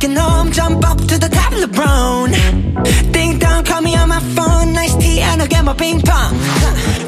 Jump up to the top of the brown. Ding dong, call me on my phone. Nice tea, and I'll get my ping pong. This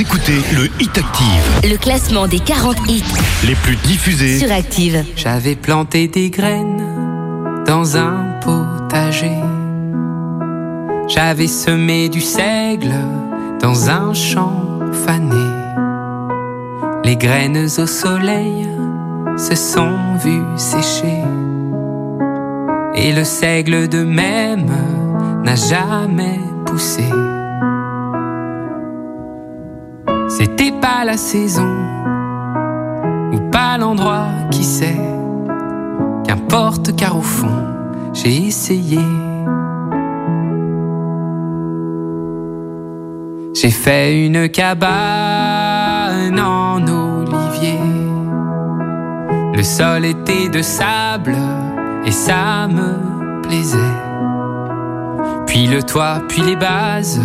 Vous écoutez le Hit Active, Le classement des 40 hits les plus diffusés. sur Active. J'avais planté des graines dans un potager. J'avais semé du seigle dans un champ fané. Les graines au soleil se sont vues sécher. Et le seigle de même n'a jamais poussé. C'était pas la saison ou pas l'endroit, qui sait. Qu'importe car au fond, j'ai essayé. J'ai fait une cabane en olivier. Le sol était de sable et ça me plaisait. Puis le toit, puis les bases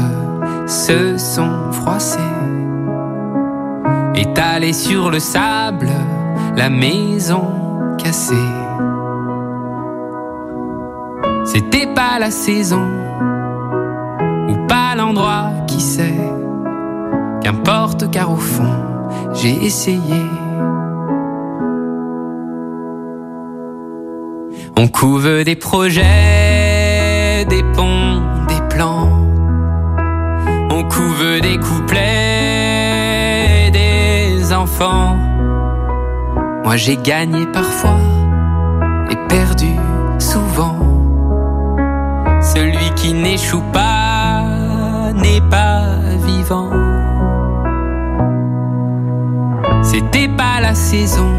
se sont froissées. Étalée sur le sable, la maison cassée. C'était pas la saison ou pas l'endroit, qui sait. Qu'importe car au fond, j'ai essayé. On couve des projets, des ponts, des plans. On couve des couplets, Moi j'ai gagné parfois et perdu souvent. Celui qui n'échoue pas n'est pas vivant. C'était pas la saison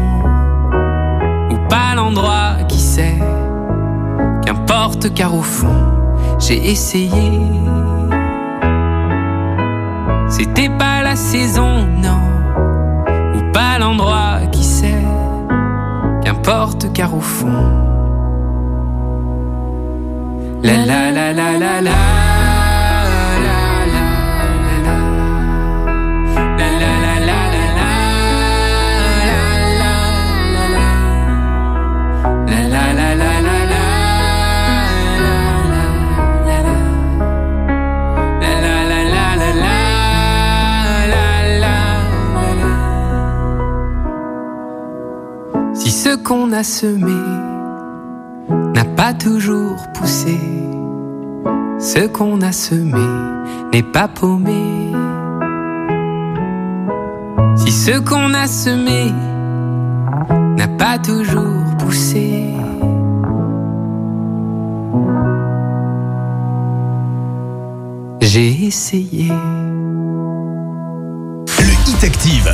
ou pas l'endroit, qui sait. Qu'importe car au fond, j'ai essayé. C'était pas la saison, non, pas l'endroit, qui sait. Qu'importe car au fond. La la la la la la. la, ce qu'on a semé n'a pas toujours poussé. Ce qu'on a semé n'est pas paumé. Si ce qu'on a semé n'a pas toujours poussé. J'ai essayé. Le Hit Active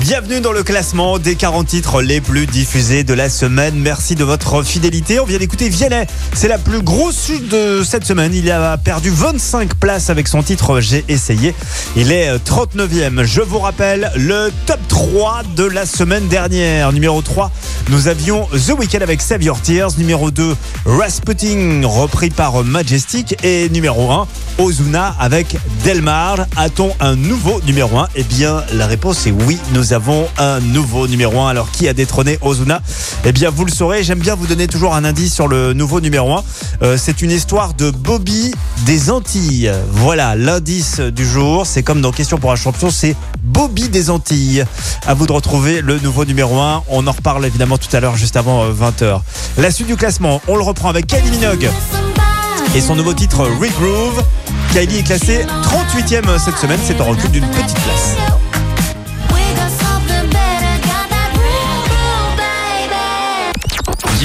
Bienvenue dans le classement des 40 titres les plus diffusés de la semaine. Merci de votre fidélité. On vient d'écouter Vianney. C'est la plus grosse chute de cette semaine. Il a perdu 25 places avec son titre J'ai essayé. Il est 39e. Je vous rappelle le top 3 de la semaine dernière. Numéro 3, nous avions The Weeknd avec Save Your Tears. Numéro 2, Rasputin repris par Majestic. Et numéro 1, Ozuna avec Delmar. A-t-on un nouveau numéro 1 Eh bien, la réponse est oui. Nous avons un nouveau numéro 1. Alors, qui a détrôné Ozuna? Eh bien, vous le saurez. J'aime bien vous donner toujours un indice sur le nouveau numéro 1. Euh, c'est une histoire de Bobby des Antilles. Voilà, l'indice du jour. C'est comme dans Question pour un champion, c'est Bobby des Antilles. À vous de retrouver le nouveau numéro 1. On en reparle évidemment tout à l'heure, juste avant euh, 20h. La suite du classement, on le reprend avec Kylie Minogue et son nouveau titre Regroove. Kylie est classée 38e cette semaine, c'est en recul d'une petite place.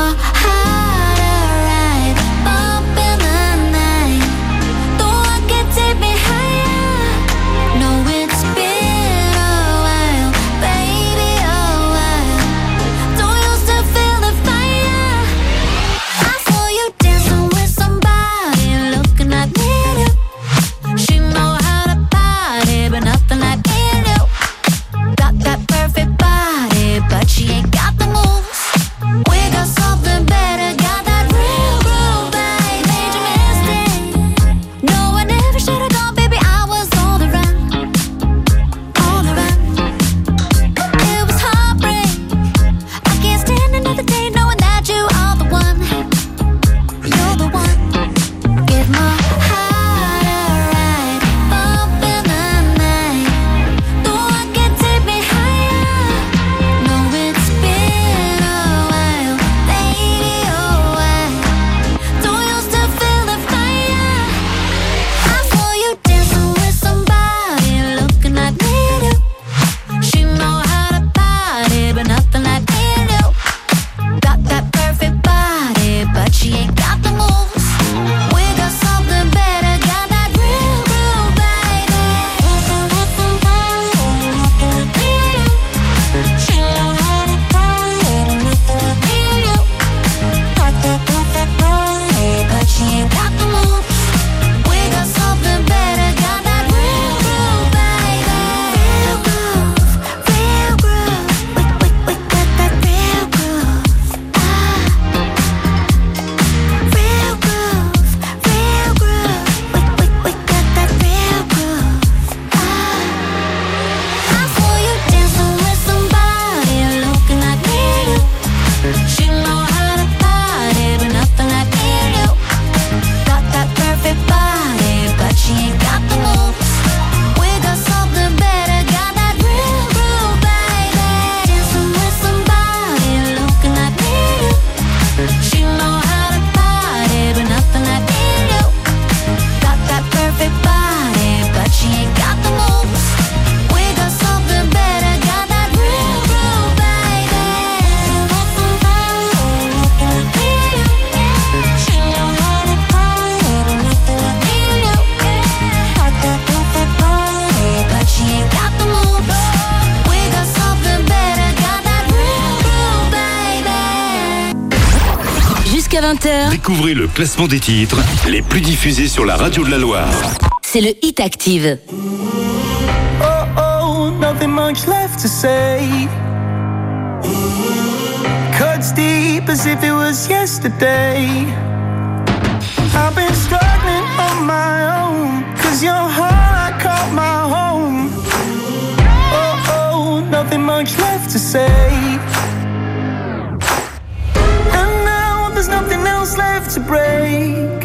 啊。Découvrez le classement des titres les plus diffusés sur la radio de la Loire. C'est le Hit Active. Oh oh, nothing much left to say. Cuts deep as if it was yesterday. I've been struggling on my own, cause your heart I caught my home. Oh oh, nothing much left to say. to break.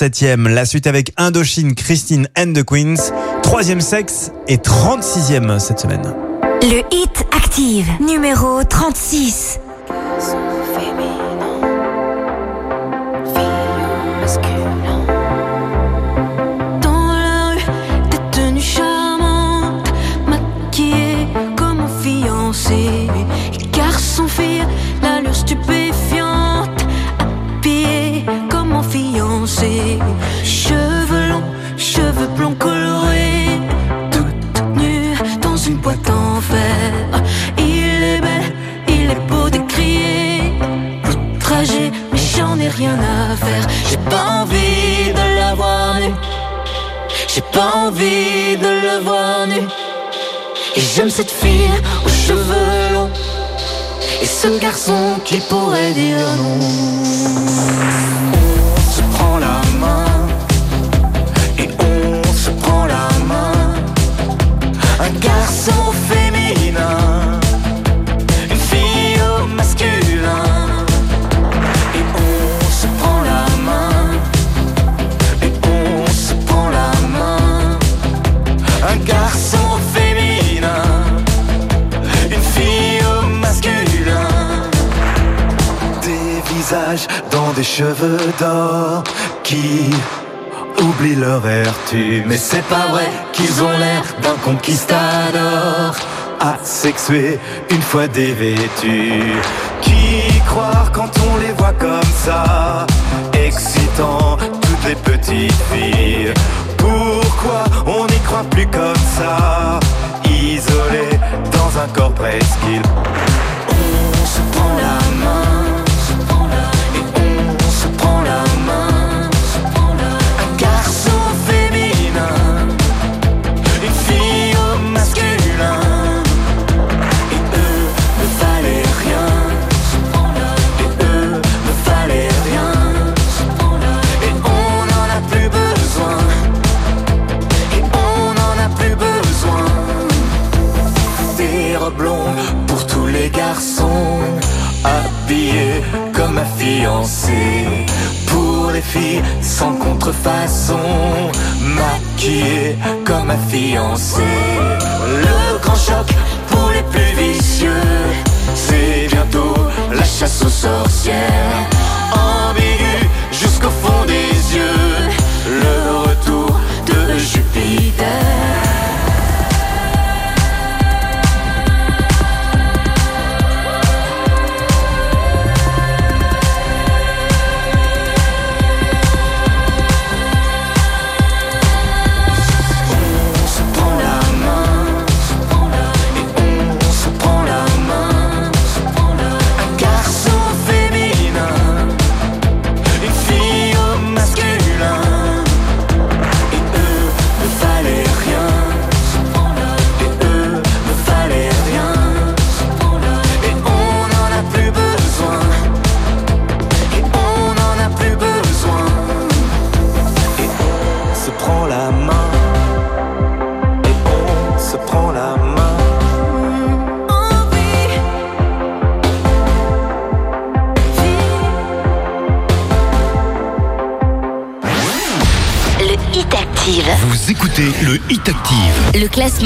La suite avec Indochine, Christine and the Queens. Troisième sexe et 36e cette semaine. Le hit active, numéro 36. J'aime cette fille aux cheveux longs et ce garçon qui pourrait dire non. On se prend la main et on se prend la main. Un garçon féminin. dans des cheveux d'or qui oublient leur vertu. Mais c'est pas vrai qu'ils ont l'air d'un conquistador asexué une fois dévêtu. Qui croire quand on les voit comme ça, excitant toutes les petites filles. Pourquoi on n'y croit plus comme ça, isolé dans un corps presque Pour les filles sans contrefaçon, maquillée comme ma fiancée. Le grand choc pour les plus vicieux, c'est bientôt la chasse aux sorcières. Ambigu jusqu'au fond des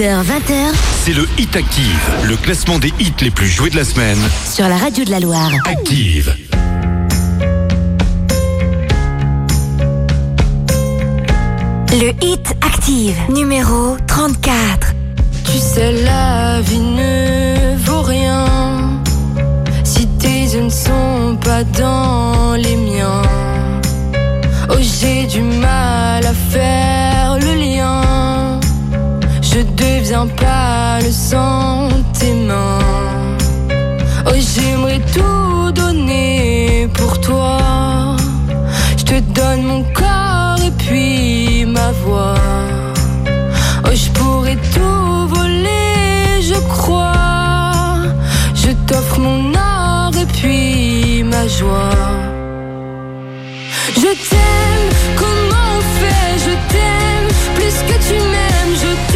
20h. c'est le Hit Active, le classement des hits les plus joués de la semaine. Sur la radio de la Loire. Active. Le Hit Active, numéro 34. Tu sais, la vie ne vaut rien si tes yeux ne sont pas dans les miens. Oh, j'ai du mal à faire bien pâle sans tes mains. Oh, j'aimerais tout donner pour toi. Je te donne mon corps et puis ma voix. Oh, je pourrais tout voler, je crois. Je t'offre mon or et puis ma joie. Je t'aime, comment on fait? Je t'aime plus que tu m'aimes, je t'aime.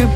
tu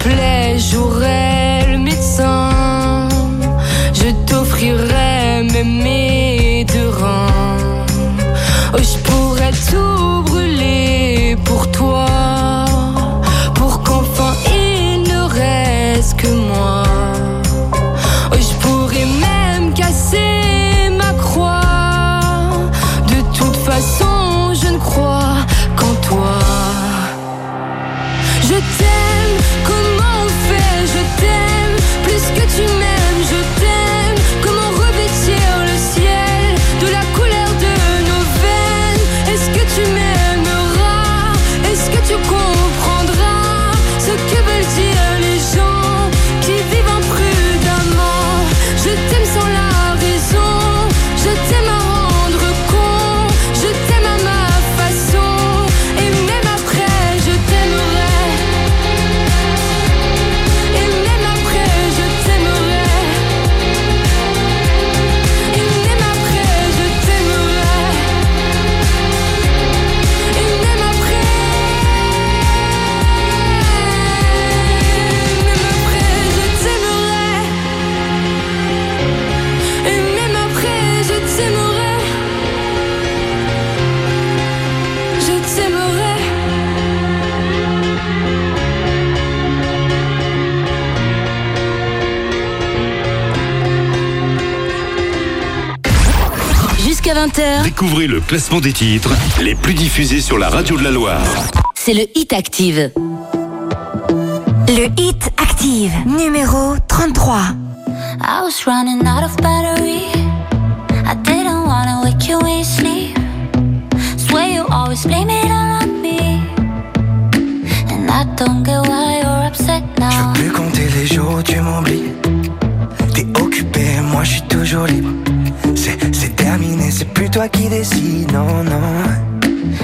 Découvrez le classement des titres les plus diffusés sur la radio de la Loire. C'est le Hit Active. Le Hit Active, numéro 33. I was running out Je peux compter les jours où tu m'oublies. T'es occupé, moi je suis toujours libre c'est terminé, c'est plus toi qui décides, non, non.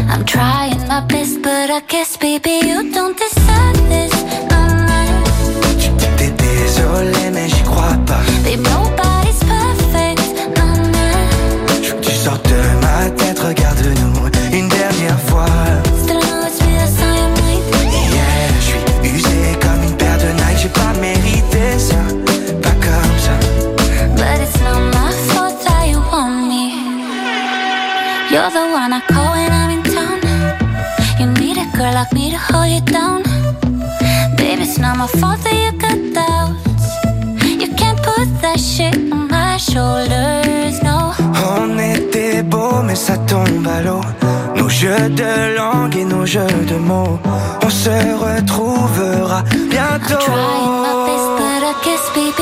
I'm trying my best, but I guess, baby, you don't decide this. Tu dis t'es désolé, mais j'y crois pas. Babe, nobody's perfect, non, non. Tu sortes de ma tête, regarde. my fault that you got doubts. You can't put that shit on my shoulders, no. On était beau, mais ça tombe à l'eau. Nos jeux de langue et nos jeux de mots. On se retrouvera bientôt. I'm trying my best, but I guess, baby.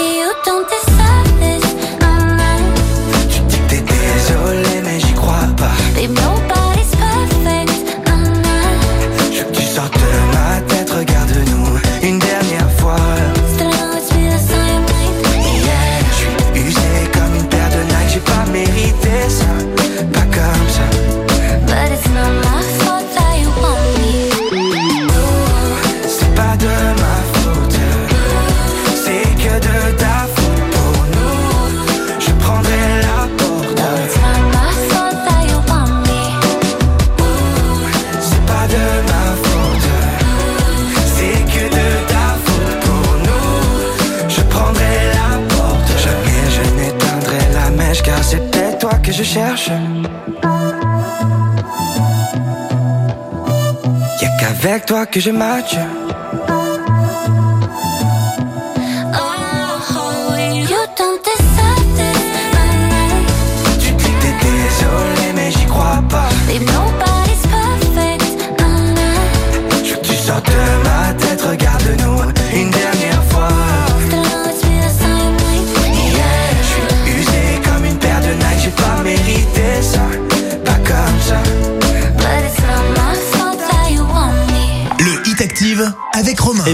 que je match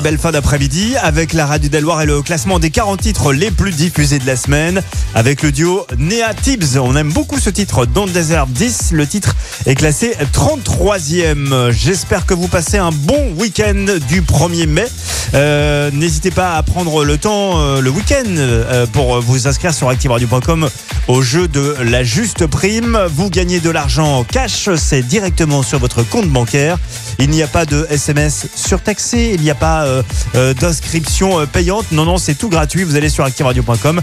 Belle fin d'après-midi avec la radio d'Eloire et le classement des 40 titres les plus diffusés de la semaine avec le duo Nea Tibbs. On aime beaucoup ce titre, Don't Deserve 10. Le titre est classé 33e. J'espère que vous passez un bon week-end du 1er mai. Euh, N'hésitez pas à prendre le temps euh, le week-end euh, pour vous inscrire sur activeradio.com au jeu de la juste prime. Vous gagnez de l'argent en cash, c'est directement sur votre compte bancaire. Il n'y a pas de SMS surtaxé, il n'y a pas euh, euh, d'inscription euh, payante. Non, non, c'est tout gratuit. Vous allez sur activeradio.com,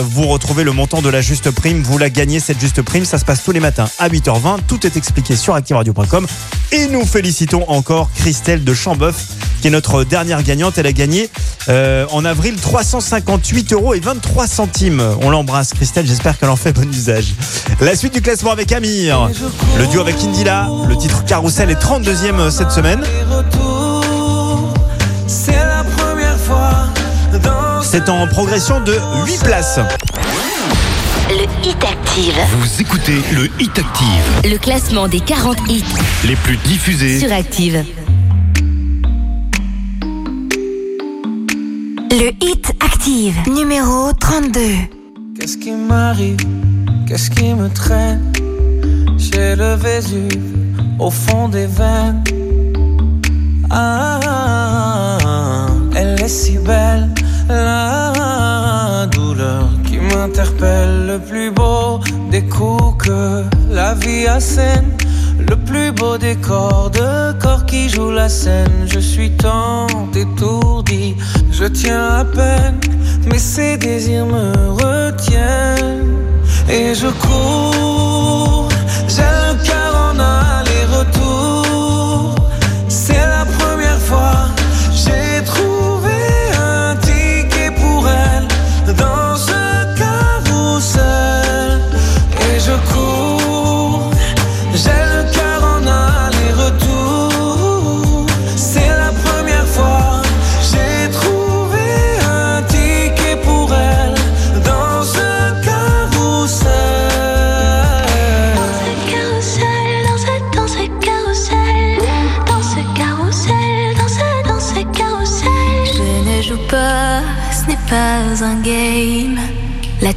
vous retrouvez le montant de la juste prime, vous la gagnez cette juste prime. Ça se passe tous les matins à 8h20. Tout est expliqué sur activeradio.com. Et nous félicitons encore Christelle de Chambeuf, qui est notre dernière gagnante. Elle a gagné en avril 358 euros et 23 centimes. On l'embrasse, Christelle. J'espère qu'elle en fait bon usage. La suite du classement avec Amir. Le duo avec Indila. Le titre Carousel est 32e cette semaine. C'est en progression de 8 places. Le Hit Active. Vous écoutez le Hit Active, Le classement des 40 hits les plus diffusés. sur Active. Le Hit Active, numéro 32. Qu'est-ce qui m'arrive? Qu'est-ce qui me traîne? J'ai le Vésuve au fond des veines. Ah, elle est si belle, la douleur qui m'interpelle. Le plus beau des coups que la vie assène. Le plus beau des corps de corps qui joue la scène. Je suis tant étourdi, je tiens à peine, mais ces désirs me retiennent. Et je cours, j'ai le cœur en aller-retour.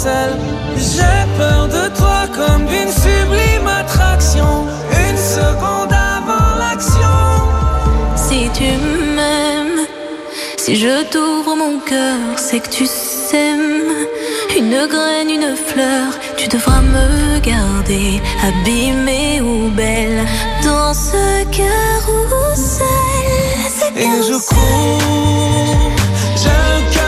J'ai peur de toi comme d'une sublime attraction. Une seconde avant l'action. Si tu m'aimes, si je t'ouvre mon cœur, c'est que tu s'aimes. Une graine, une fleur, tu devras me garder, abîmée ou belle, dans ce carrousel. ce Et je cours, j'ai cœur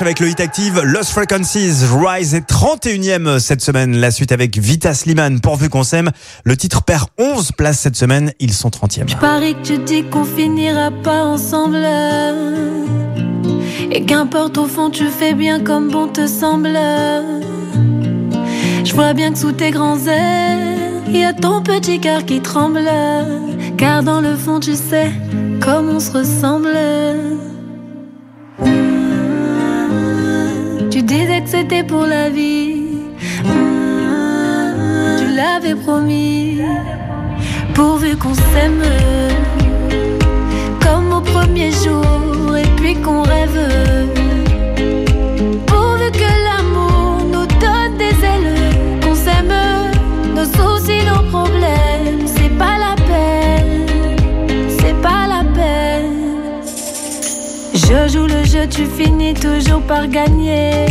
Avec le Hit Active, Lost Frequencies, Rise est 31e cette semaine. La suite avec Vita Sliman, pourvu qu'on s'aime. Le titre perd 11 places cette semaine, ils sont 30e. Paris que tu dis qu'on finira pas ensemble. Et qu'importe au fond, tu fais bien comme bon te semble. Je vois bien que sous tes grands airs, il y a ton petit cœur qui tremble. Car dans le fond, tu sais comme on se ressemble. Tu disais que c'était pour la vie. Tu l'avais promis. Pourvu qu'on s'aime comme au premier jour et puis qu'on rêve. Pourvu que l'amour nous donne des ailes, qu'on s'aime, nos soucis, nos problèmes. Je joue le jeu, tu finis toujours par gagner.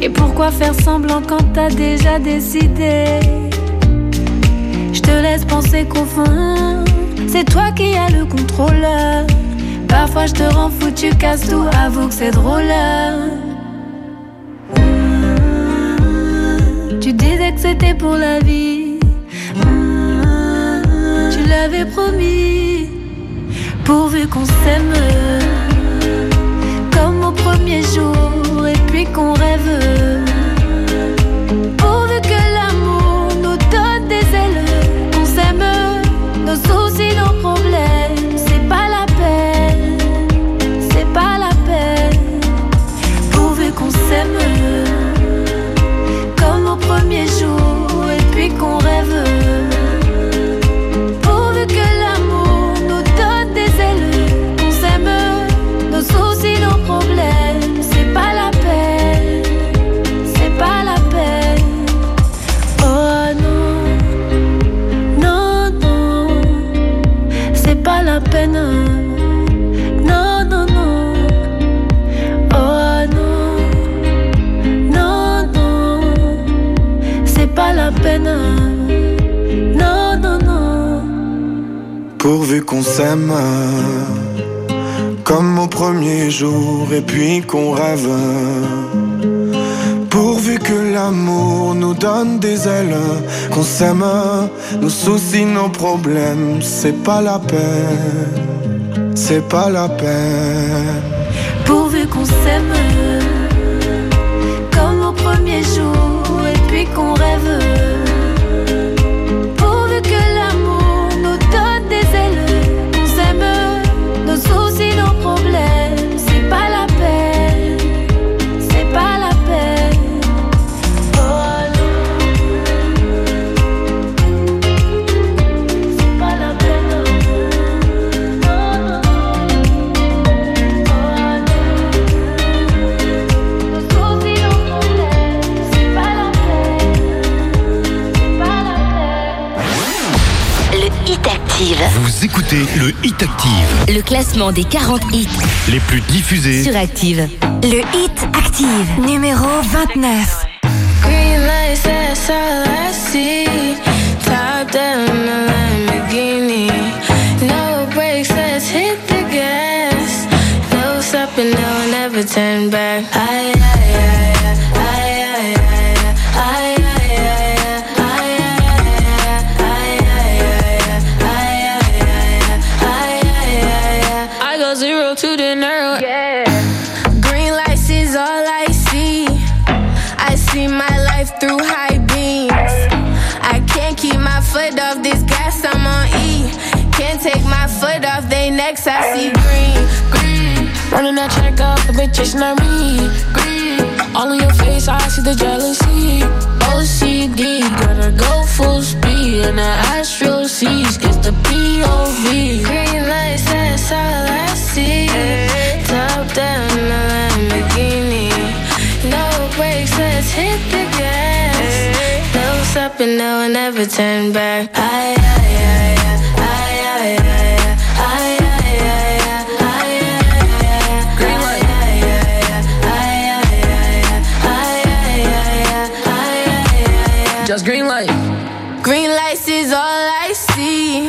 Et pourquoi faire semblant quand t'as déjà décidé? Je te laisse penser qu'au fond, c'est toi qui as le contrôle. Parfois je te rends fou, tu casses tout, avoue que c'est drôle. Tu disais que c'était pour la vie. Tu l'avais promis, pourvu qu'on s'aime. Comme au premier jour, et puis qu'on rêve. Pourvu qu'on s'aime comme au premier jour et puis qu'on rêve. Pourvu que l'amour nous donne des ailes, qu'on s'aime, nos soucis, nos problèmes, c'est pas la peine, c'est pas la peine. Pourvu qu'on s'aime comme au premier jour et puis qu'on rêve. Écoutez le Hit Active, Le classement des 40 hits les plus diffusés. sur Active. Le Hit Active, numéro 29. Green lights, that's all I see. Top down a Lamborghini. No brakes, let's hit the gas. No stopping, no, never turn back. Aye, aye, aye, I see green, green. Running that check up, the bitch chasing on me. Green. All in your face, I see the jealousy. OCD, gonna go full speed. And the Astro sees, gets the POV. Green lights, that's all I see. Top down, in a Lamborghini. No brakes, let's hit the gas. No stopping, no, never turn back. Aye, aye, aye, aye, aye, aye, aye, Green light. Green lights is all I see.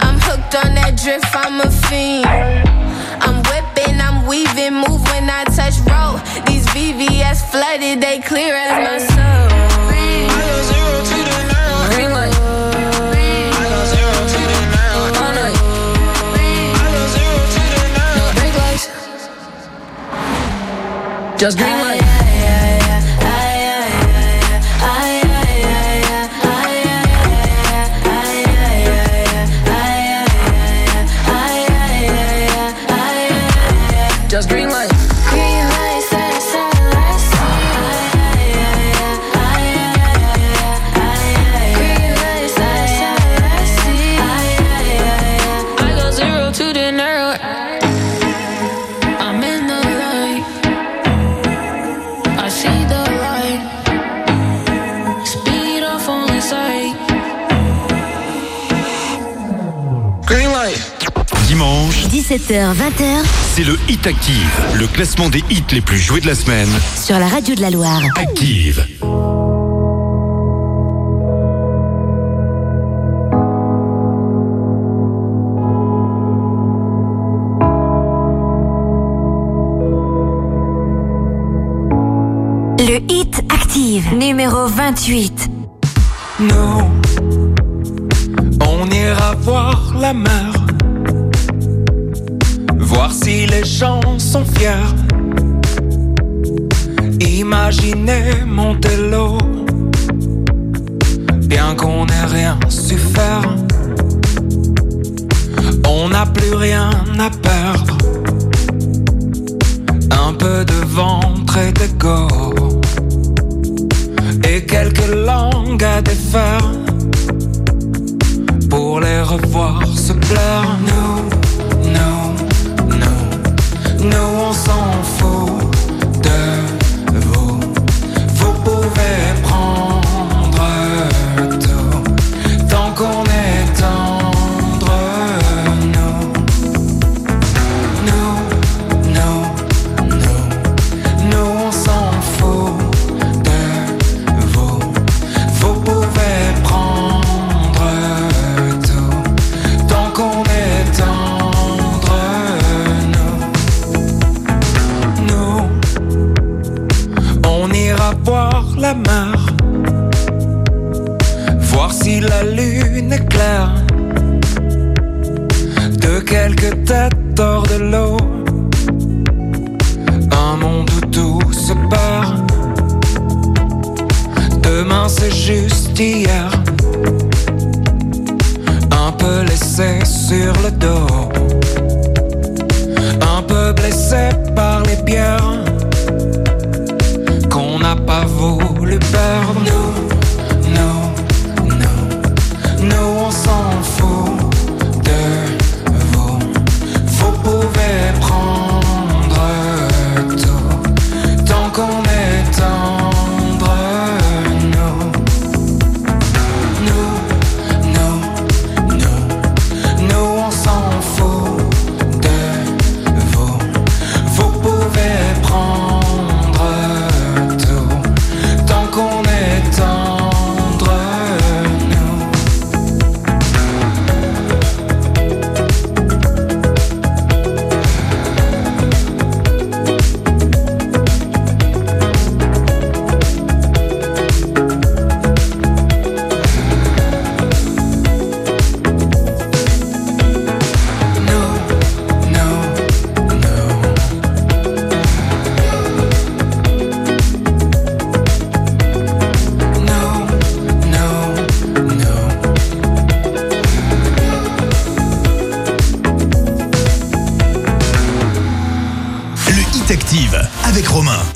I'm hooked on that drift, I'm a fiend. I'm whipping, I'm weaving, move when I touch road. These VVS flooded, they clear as my soul. Green light. All night. No brake lights. Just green light. 17h, 20h c'est le Hit Active, le classement des hits les plus joués de la semaine. sur la radio de la Loire. Active. Le Hit Active, numéro 28. Nous, on ira voir la mer, fiers. Imaginez Montello, bien qu'on n'ait rien su faire. On n'a plus rien à perdre. Un peu de ventre et d'ego et quelques langues à défaire pour les revoir se plaire. Nous, nous, on s'en fout blessé par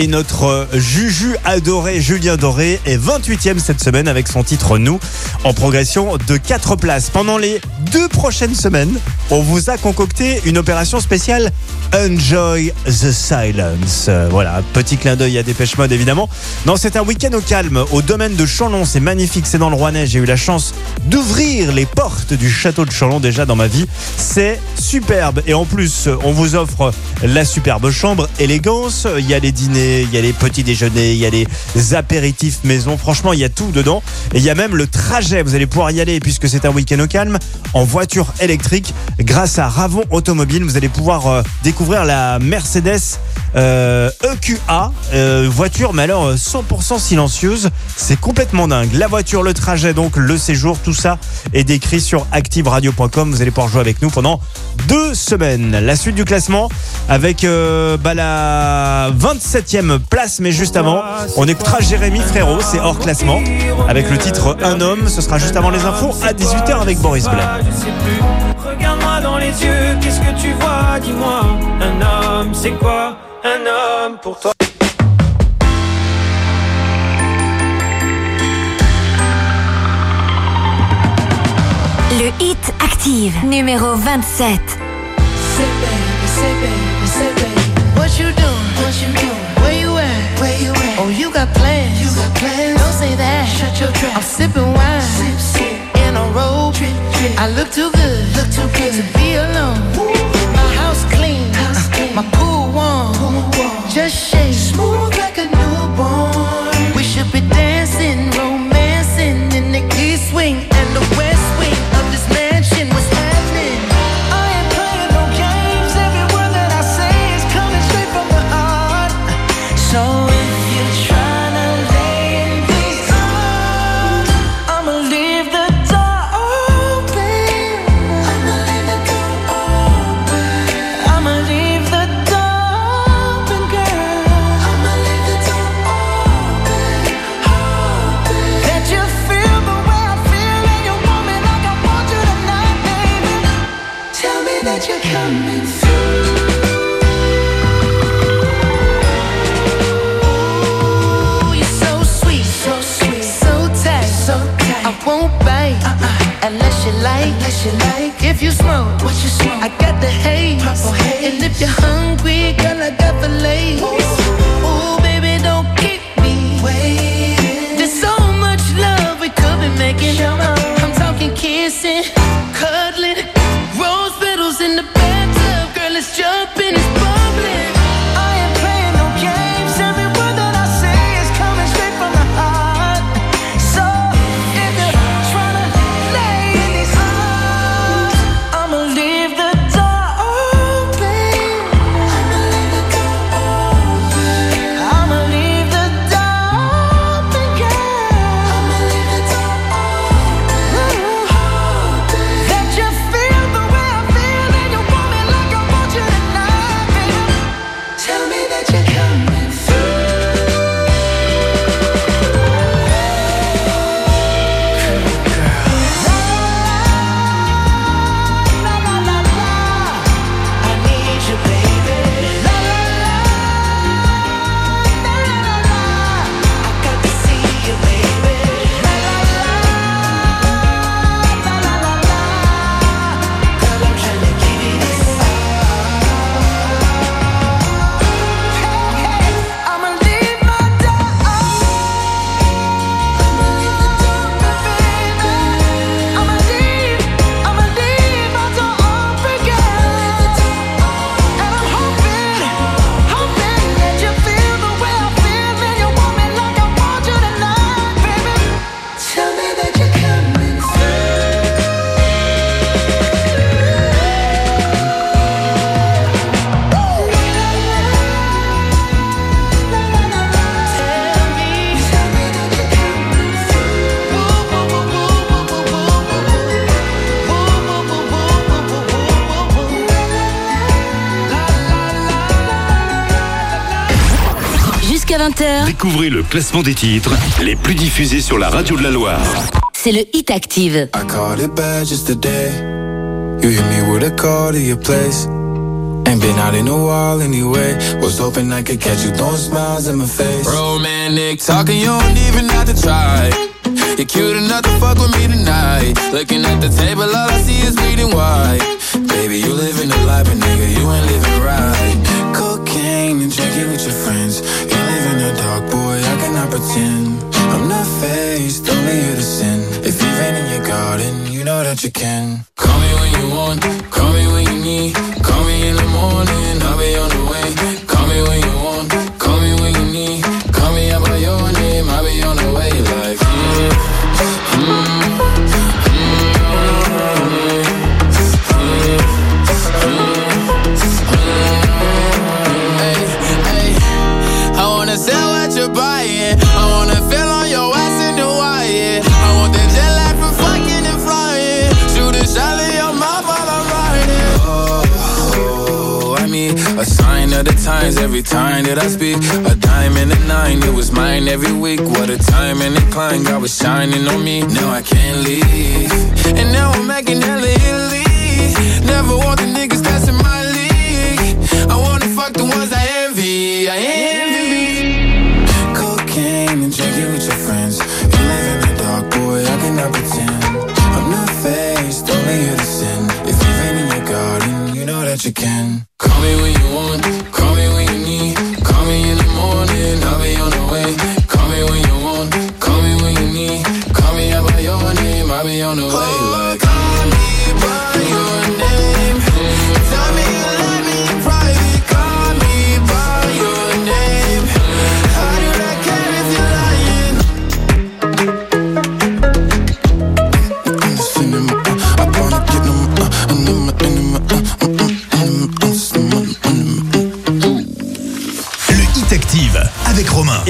Et notre euh, Juju adoré Julien Doré est 28e cette semaine avec son titre Nous en progression de 4 places. Pendant les deux prochaines semaines, on vous a concocté une opération spéciale Enjoy the Silence. Voilà, petit clin d'œil à Dépêche Mode évidemment. Non, c'est un week-end au calme au domaine de Chanlon. C'est magnifique, c'est dans le Rouennais. J'ai eu la chance d'ouvrir les portes du château de Chanlon déjà dans ma vie. C'est superbe. Et en plus, on vous offre la superbe chambre, élégance. Il y a les dîners, il y a les petits déjeuners, il y a les apéritifs maison. Franchement, il y a tout dedans. Et il y a même le trajet. Vous allez pouvoir y aller puisque c'est un week-end au calme en voiture électrique. Grâce à Ravon Automobile, vous allez pouvoir euh, découvrir la Mercedes euh, EQA, euh, voiture mais alors euh, 100% silencieuse. C'est complètement dingue. La voiture, le trajet, donc le séjour, tout ça est décrit sur activeradio.com. Vous allez pouvoir jouer avec nous pendant deux semaines. La suite du classement avec euh, bah, la 27e place, mais juste avant, on écoutera Jérémy Frérot, c'est hors classement, avec le titre Un homme. Ce sera juste avant les infos à 18h avec Boris plus. Regarde-moi dans les yeux, qu'est-ce que tu vois? Dis-moi, un homme, c'est quoi? Un homme pour toi Le Hit Active, numéro 27. What you doing? What you doing? Where you at? Where you at? Oh, you got plans. You got plans. Don't say that. Shut your trap. I'm sipping wine. Sip, sip. In a robe. I look too good. Look too good to be alone. My house clean. Clean. My pool warm. Pool warm. Just shake. Smooth like, unless you like. If you smoke, what you smoke? I got the haze, purple haze. And if you're hungry, girl, I got the lace. Ooh, baby, don't keep me waiting. There's so much love we could be making. I'm Découvrez le classement des titres les plus diffusés sur la radio de la Loire. C'est le Hit Active. I called it bad just today. You hit me with a call to your place. Ain't been out in a while anyway. Was hoping I could catch you throwing smiles in my face. Romantic talking, you don't even have to try. You're cute enough to fuck with me tonight. Looking at the table, all I see is bleeding white. Baby, you living the life, but nigga, you ain't living right. Cocaine and drinking with your friends. Pretend. I'm not faced, only here to sin. If you've been in your garden, you know that you can. Every time that I speak. A diamond and a nine, it was mine every week. What a time and a climb, God was shining on me. Now I can't leave. And now I'm making hella Italy. Never want the niggas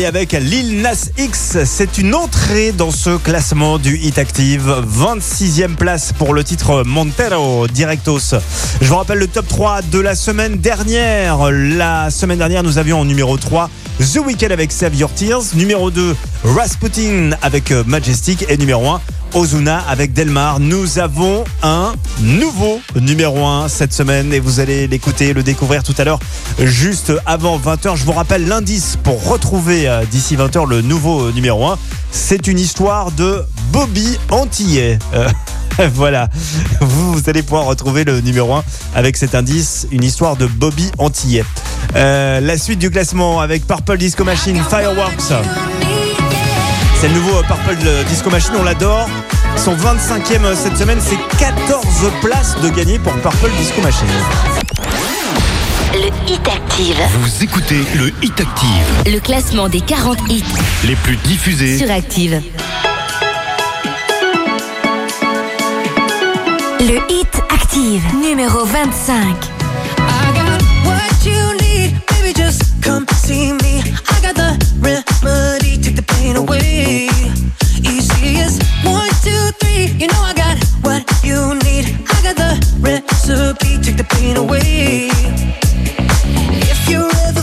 Avec Lil Nas X, c'est une entrée dans ce classement du Hit Active. 26e place pour le titre Montero Directos. Je vous rappelle le top 3 de la semaine dernière. La semaine dernière, nous avions en numéro 3 The Weeknd avec Save Your Tears. Numéro 2, Rasputin avec euh, Majestic. Et numéro 1, Ozuna avec Delmar. Nous avons un nouveau numéro 1 cette semaine et vous allez l'écouter, le découvrir tout à l'heure juste avant 20h. Je vous rappelle l'indice pour retrouver euh, d'ici 20h le nouveau euh, numéro 1. C'est une histoire de Bobby Antillais. voilà, vous, vous allez pouvoir retrouver le numéro 1 avec cet indice, une histoire de Bobby Antillais. Euh, la suite du classement avec Purple Disco Machine Fireworks. C'est le nouveau Purple Disco Machine, on l'adore. Son 25e cette semaine, c'est 14 places de gagner pour Purple Disco Machine. Le Hit Active. Vous écoutez le Hit Active, Le classement des 40 hits les plus diffusés. sur Active. Active, numéro 25. I got what you need, baby. Just come see me. I got the remedy, take the pain away. Easy as one, two, three. You know I got what you need. I got the recipe, take the pain away. If you're ever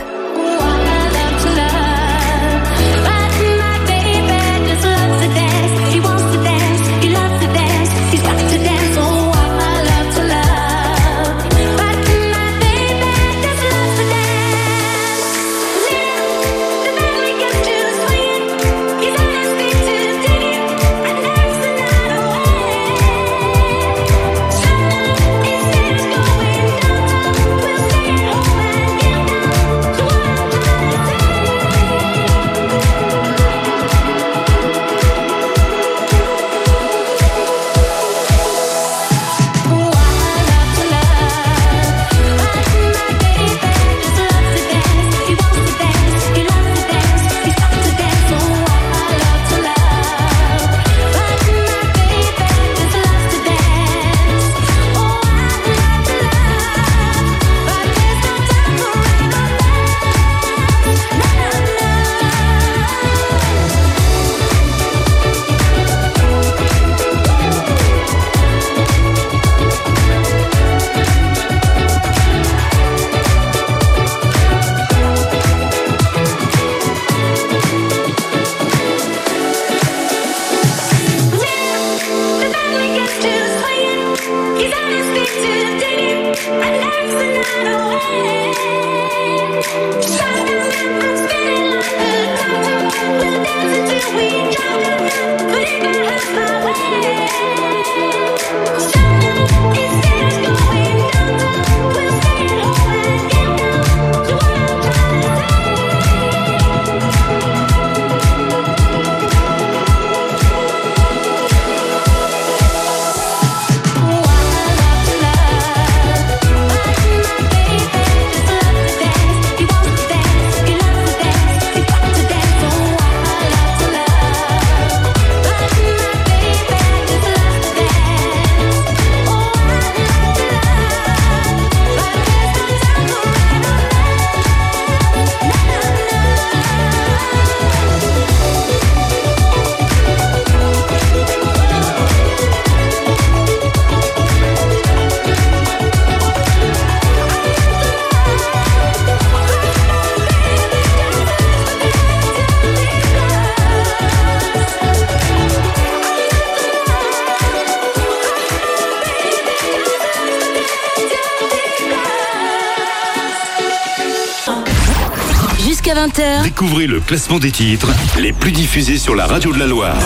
Découvrez le classement des titres les plus diffusés sur la radio de la Loire.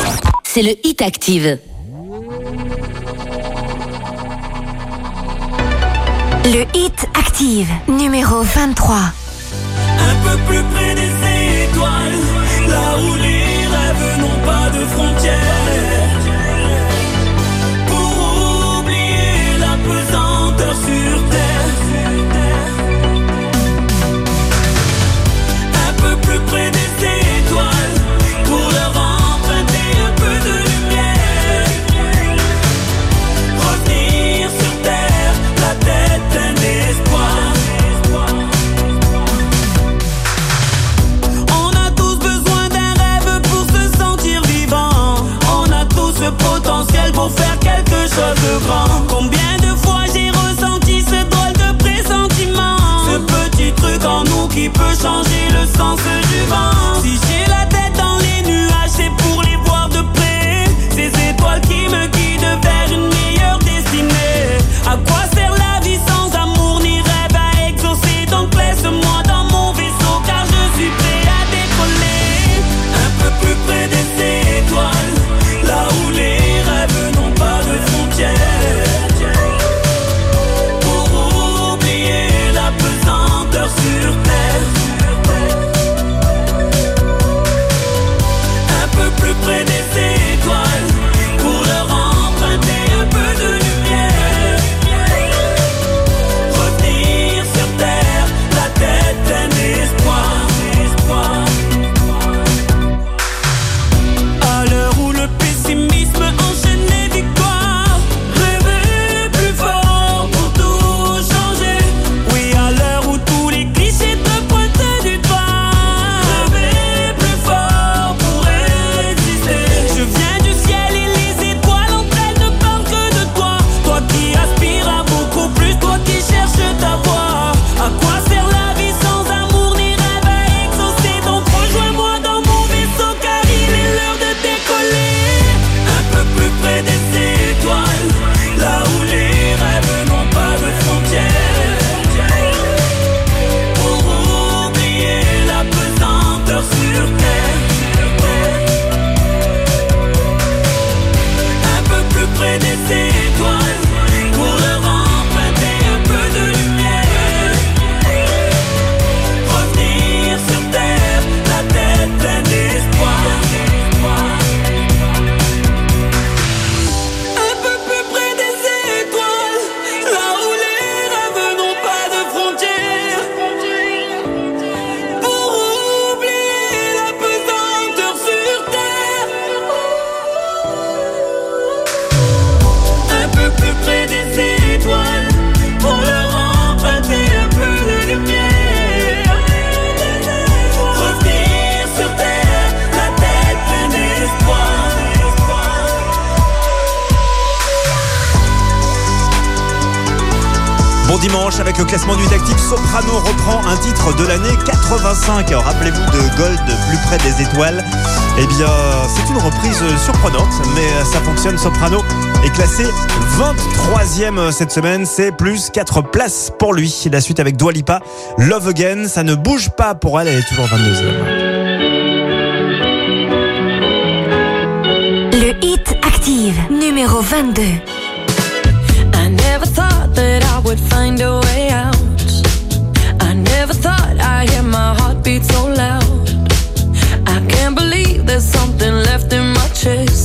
c'est le Hit Active. Le Hit Active, numéro 23. Un peu plus près des étoiles, là où les rêves n'ont pas de frontières. Pour oublier la pesanteur sur terre. Pour faire quelque chose de grand. Combien de fois j'ai ressenti ce drôle de pressentiment? Ce petit truc en nous qui peut changer le sens du vent. Si j'ai la tête dans les nuages, c'est pour les voir de près. Ces étoiles qui me guident vers une meilleure destinée. À quoi Station Soprano est classé 23e euh, cette semaine. C'est plus 4 places pour lui. La suite avec Dwalipa, Love Again. Ça ne bouge pas pour elle, elle est toujours 22e. Le hit active, numéro 22. I never thought that I would find a way out. I never thought I hear my heartbeat so loud. I can't believe there's something left in my chest.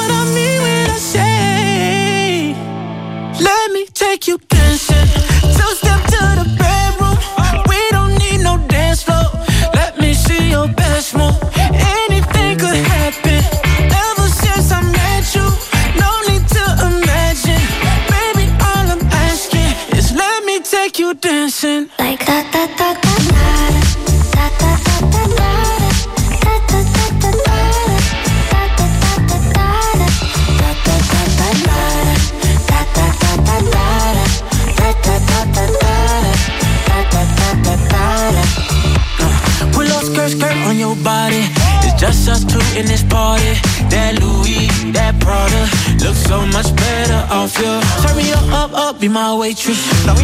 nutrition.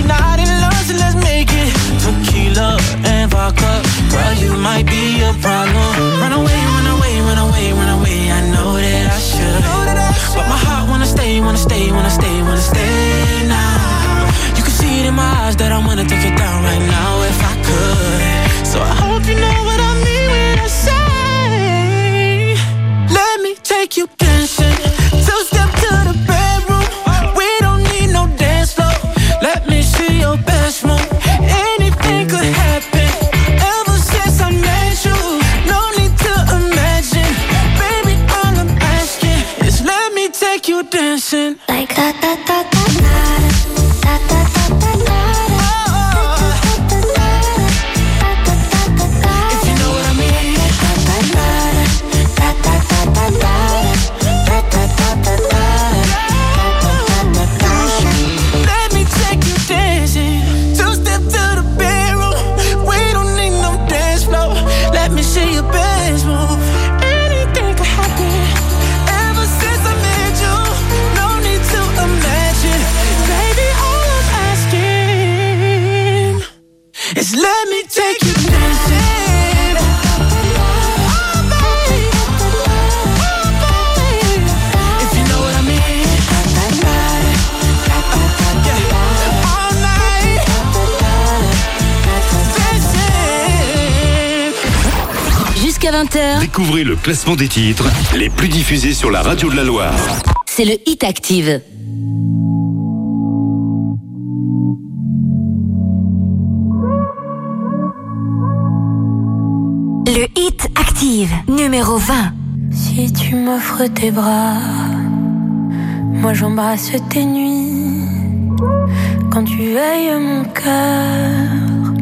Découvrez le classement des titres les plus diffusés sur la radio de la Loire. c'est le Hit Active. Le Hit Active, numéro 20. Si tu m'offres tes bras, moi j'embrasse tes nuits. Quand tu veilles mon cœur,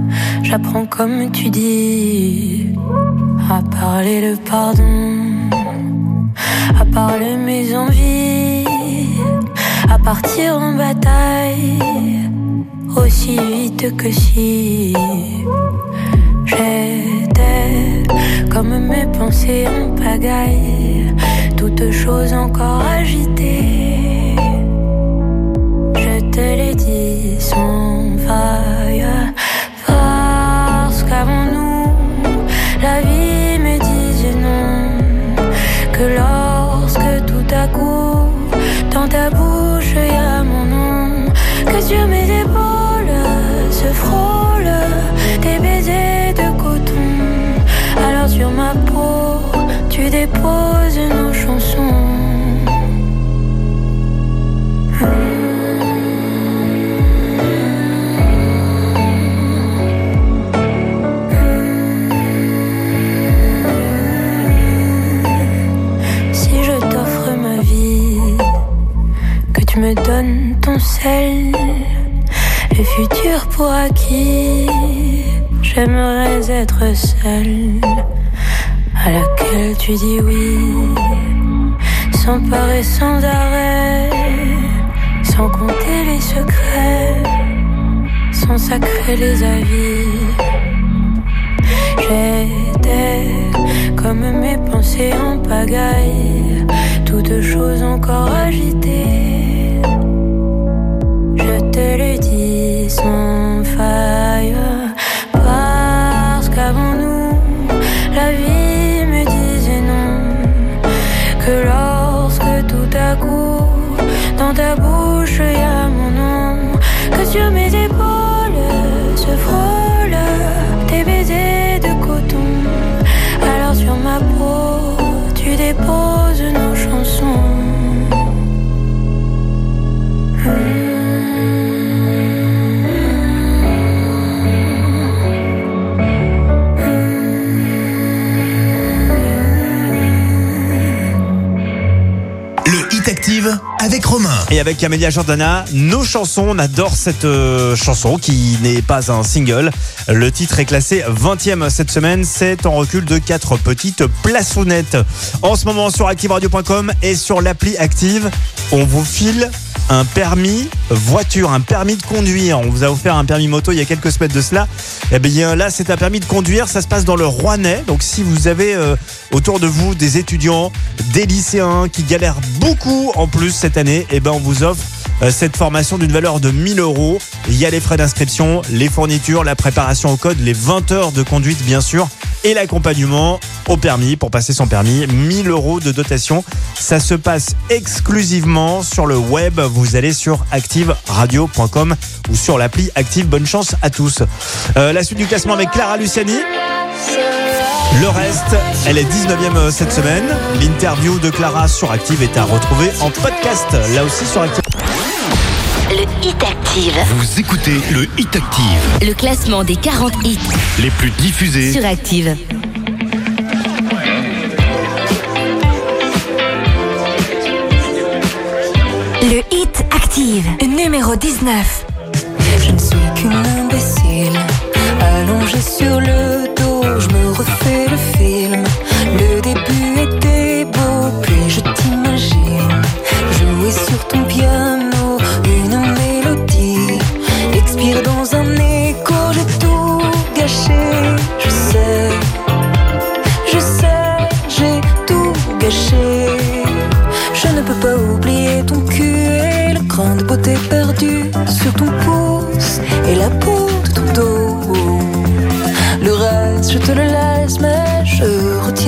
j'apprends comme tu dis à parler le pardon, à parler mes envies, à partir en bataille. Aussi vite que si. J'étais comme mes pensées en pagaille, toutes choses encore agitées. Je te l'ai dit sans faille, parce qu'avant bouche, y a mon nom, que sur mes épaules se frôle tes baisers de coton. Alors sur ma peau, tu déposes nos chansons. Sel, le futur pour acquis, j'aimerais être seule, à laquelle tu dis oui, sans peur et sans arrêt, sans compter les secrets, sans sacrer les avis. J'étais comme mes pensées en pagaille, toutes choses encore agitées. Et avec Amélia Jordana, nos chansons, on adore cette euh, chanson qui n'est pas un single. Le titre est classé 20e cette semaine, c'est en recul de 4 petites plaçonnettes. En ce moment sur activeradio.com et sur l'appli Active, on vous file un permis voiture, un permis de conduire. On vous a offert un permis moto il y a quelques semaines de cela. Et bien là, c'est un permis de conduire. Ça se passe dans le Rouennais. Donc si vous avez euh, autour de vous des étudiants, des lycéens qui galèrent beaucoup en plus cette année, et ben on vous offre euh, cette formation d'une valeur de 1000 euros. Il y a les frais d'inscription, les fournitures, la préparation au code, les 20 heures de conduite bien sûr et l'accompagnement au permis pour passer son permis. 1000 euros de dotation. Ça se passe exclusivement sur le web. Vous allez sur activeradio.com ou sur l'appli Active. Bonne chance à tous. Euh, la suite du classement avec Clara Luciani. Le reste, elle est 19e cette semaine. L'interview de Clara sur Active est à retrouver en podcast, là aussi sur Active. Le Hit Active. Vous écoutez le Hit Active, Le classement des 40 hits les plus diffusés sur Active. Le Hit Active, numéro 19. Je ne suis qu'une imbécile, allongée sur le dos, je me refais le film. Le début était beau, puis je t'imagine jouer sur ton piano Perdu sur ton pouce et la peau de ton dos. Le reste, je te le laisse, mais je retire.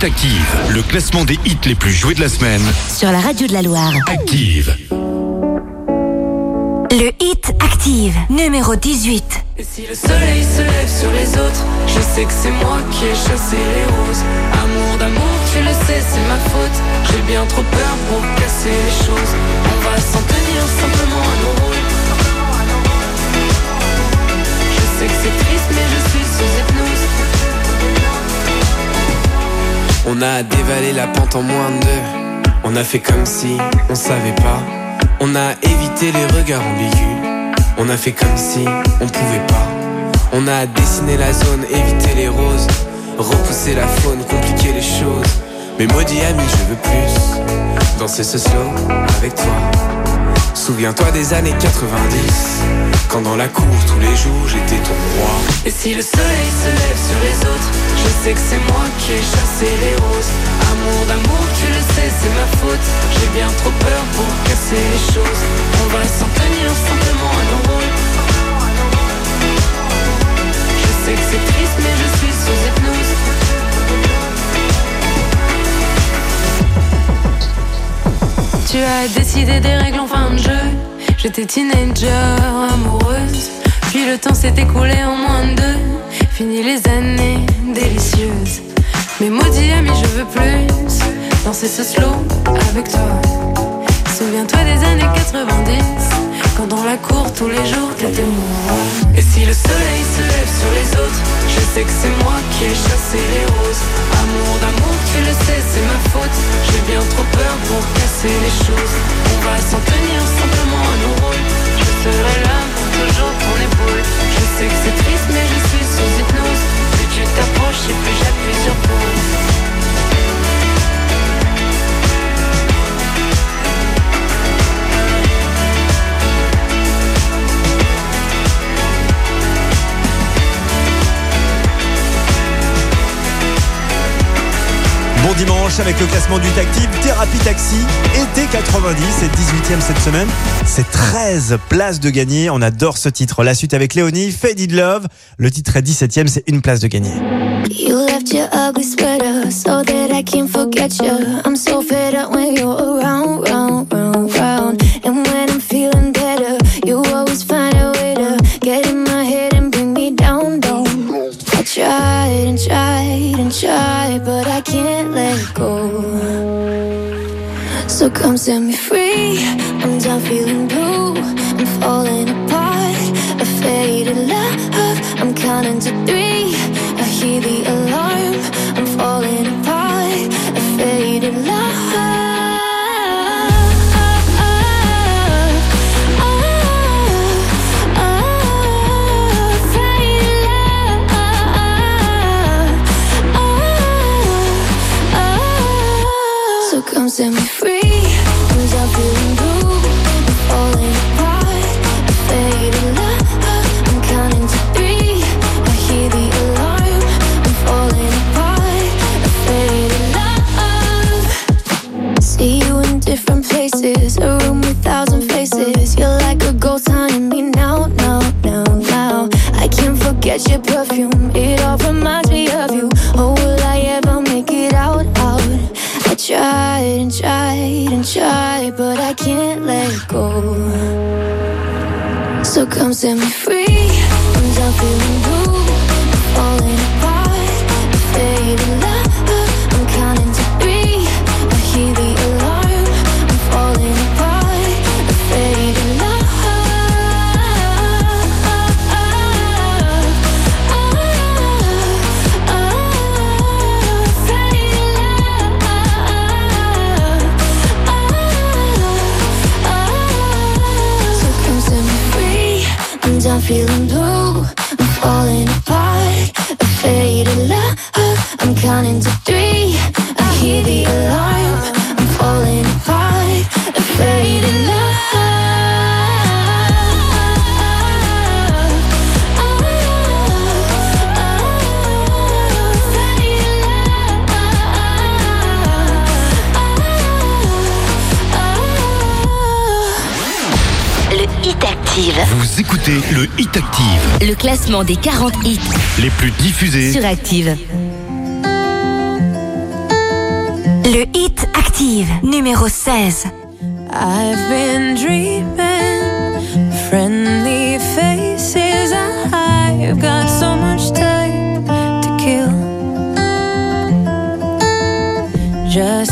Hit Active, le classement des hits les plus joués de la semaine. sur la radio de la Loire. Active. Le hit active, numéro 18. Et si le soleil se lève sur les autres, je sais que c'est moi qui ai chassé les roses. Amour d'amour, tu le sais, c'est ma faute. J'ai bien trop peur pour casser les choses. On va s'en tenir simplement à nos rôles. Je sais que c'est triste, mais je suis sous hypnose. On a dévalé la pente en moins de deux. On a fait comme si on savait pas. On a évité les regards ambigus. On a fait comme si on pouvait pas. On a dessiné la zone, évité les roses. Repousser la faune, compliquer les choses. Mais maudit ami, je veux plus. Danser ce slow avec toi. Souviens-toi des années 90. Quand dans la cour tous les jours j'étais ton roi. Et si le soleil se lève sur les autres, je sais que c'est moi qui ai chassé les roses. Amour d'amour, tu le sais, c'est ma faute. J'ai bien trop peur pour casser les choses. On va s'en tenir simplement à nos rôles. Je sais que c'est triste, mais je suis sous hypnose. Tu as décidé des règles en fin de jeu. J'étais teenager, amoureuse. Puis le temps s'est écoulé en moins de deux. Fini les années délicieuses. Mais maudit ami, je veux plus danser ce slow avec toi. Souviens-toi des années 90. Quand dans la cour tous les jours t'étais moi. Et si le soleil se lève sur les autres, je sais que c'est moi qui ai chassé les roses. Amour d'amour, tu le sais, c'est ma faute. J'ai bien trop peur pour casser les choses. On va s'en tenir simplement à nos rôles. Je serai là pour toujours ton épaule. Je sais que c'est dimanche avec le classement du Tactive Thérapie Taxi été 90 et 18e cette semaine. C'est 13 places de gagner. On adore ce titre. La suite avec Léonie, Faded Love. Le titre est 17e, c'est une place de gagner. I can't let go. So come set me free. I'm done feeling blue. I'm falling apart. A faded love. I'm counting to three. set me free. Le Hit Active. Le classement des 40 hits les plus diffusés sur Active. Le Hit Active, numéro 16. I've been dreaming, friendly faces. I've got so much time to kill. Just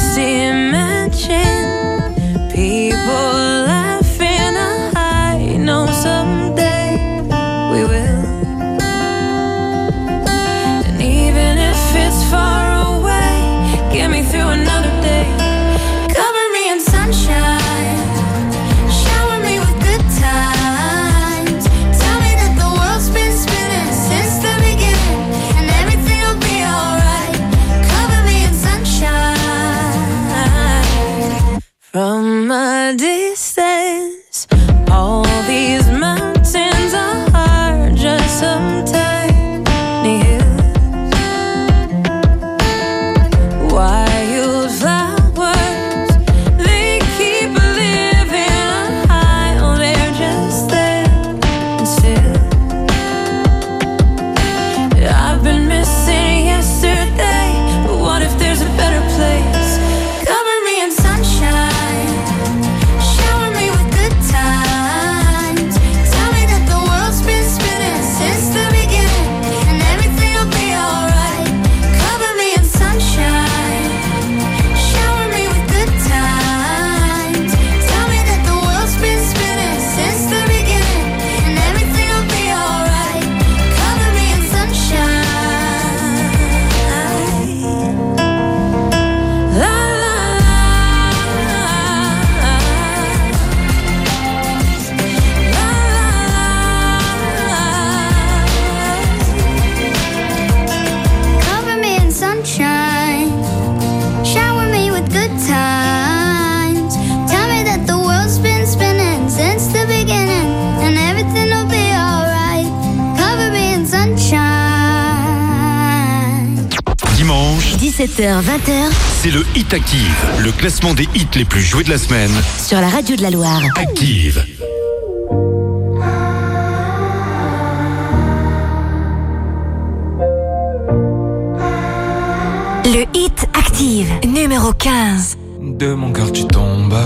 Hit Active, le classement des hits les plus joués de la semaine. sur la radio de la Loire. Active. Le Hit Active, numéro 15. De mon cœur tu tombes.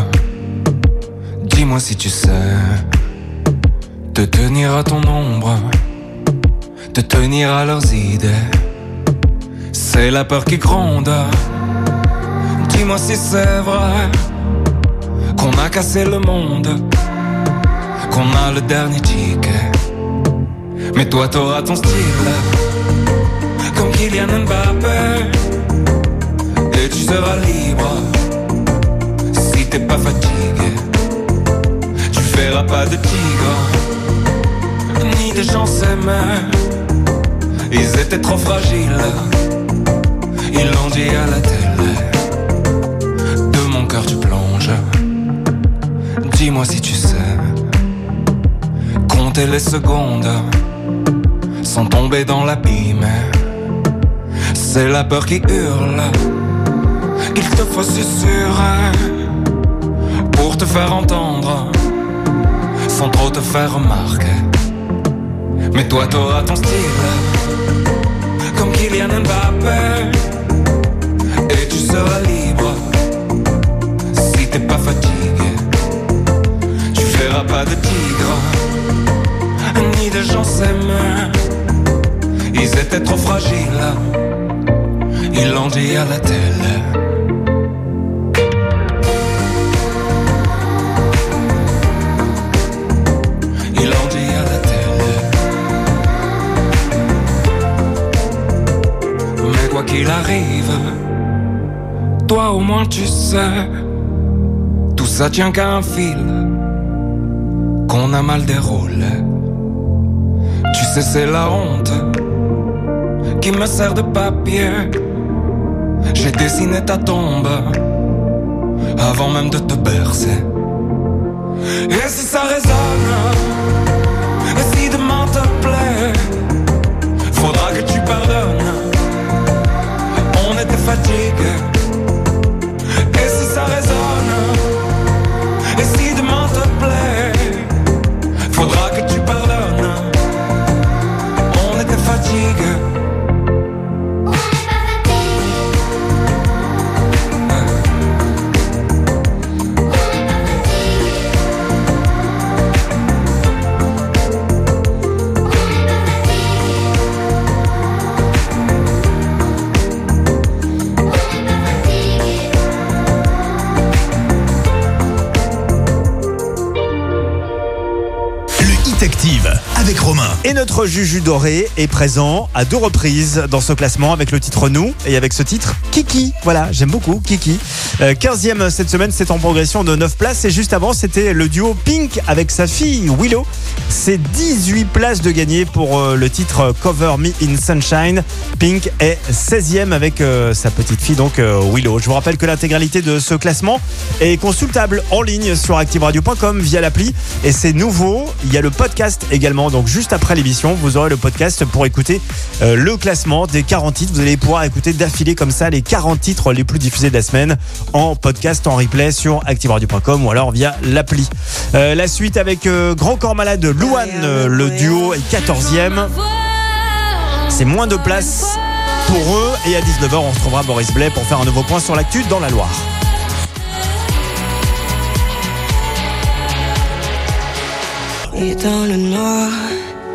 Dis-moi si tu sais te tenir à ton ombre, te tenir à leurs idées. C'est la peur qui gronde. Dis-moi si c'est vrai qu'on a cassé le monde, qu'on a le dernier ticket. Mais toi t'auras ton style, comme Kylian Mbappé. Et tu seras libre si t'es pas fatigué. Tu feras pas de tigre, ni de gens s'aimaient. Ils étaient trop fragiles, ils l'ont dit à la télé. Cœur tu plonges. Dis-moi si tu sais compter les secondes sans tomber dans l'abîme. C'est la peur qui hurle qu'il te faut susurrer pour te faire entendre sans trop te faire remarquer. Mais toi t'auras ton style comme Kylian Mbappé et tu seras libre pas de tigre ni de gens s'aimer. Ils étaient trop fragiles, ils l'ont dit à la quoi qu'il arrive, toi au moins tu sais, tout ça tient qu'à un fil qu'on a mal déroulé. Tu sais, c'est la honte qui me sert de papier. J'ai dessiné ta tombe avant même de te bercer. Et si ça résonne, et si demain te plaît, faudra que tu pardonnes. On était fatigués. Était fatigués. Et notre Juju Doré est présent à deux reprises dans ce classement avec le titre Nous et avec ce titre Kiki. Voilà, j'aime beaucoup Kiki. Euh, 15e cette semaine, c'est en progression de 9 places. Et juste avant, c'était le duo Pink avec sa fille Willow. C'est 18 places de gagné pour euh, le titre Cover Me in Sunshine. Pink est 16e avec euh, sa petite fille, donc euh, Willow. Je vous rappelle que l'intégralité de ce classement est consultable en ligne sur activeradio.com via l'appli. Et c'est nouveau, il y a le podcast également. Donc juste après l'émission, vous aurez le podcast pour écouter euh, le classement des 40 titres. Vous allez pouvoir écouter d'affilée comme ça les 40 titres les plus diffusés de la semaine en podcast, en replay sur activeradio.com ou alors via l'appli. Euh, la suite avec euh, Grand Corps Malade, Louane, le duo est 14e. C'est moins de place pour eux. Et à 19h, on retrouvera Boris Blais pour faire un nouveau point sur l'actu dans la Loire. Et dans le noir,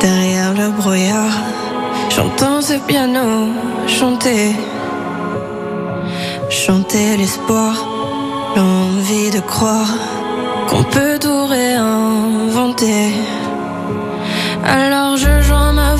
derrière le brouillard. J'entends ce piano chanter, chanter l'espoir, l'envie de croire qu'on peut tout réinventer. Alors je joins ma voix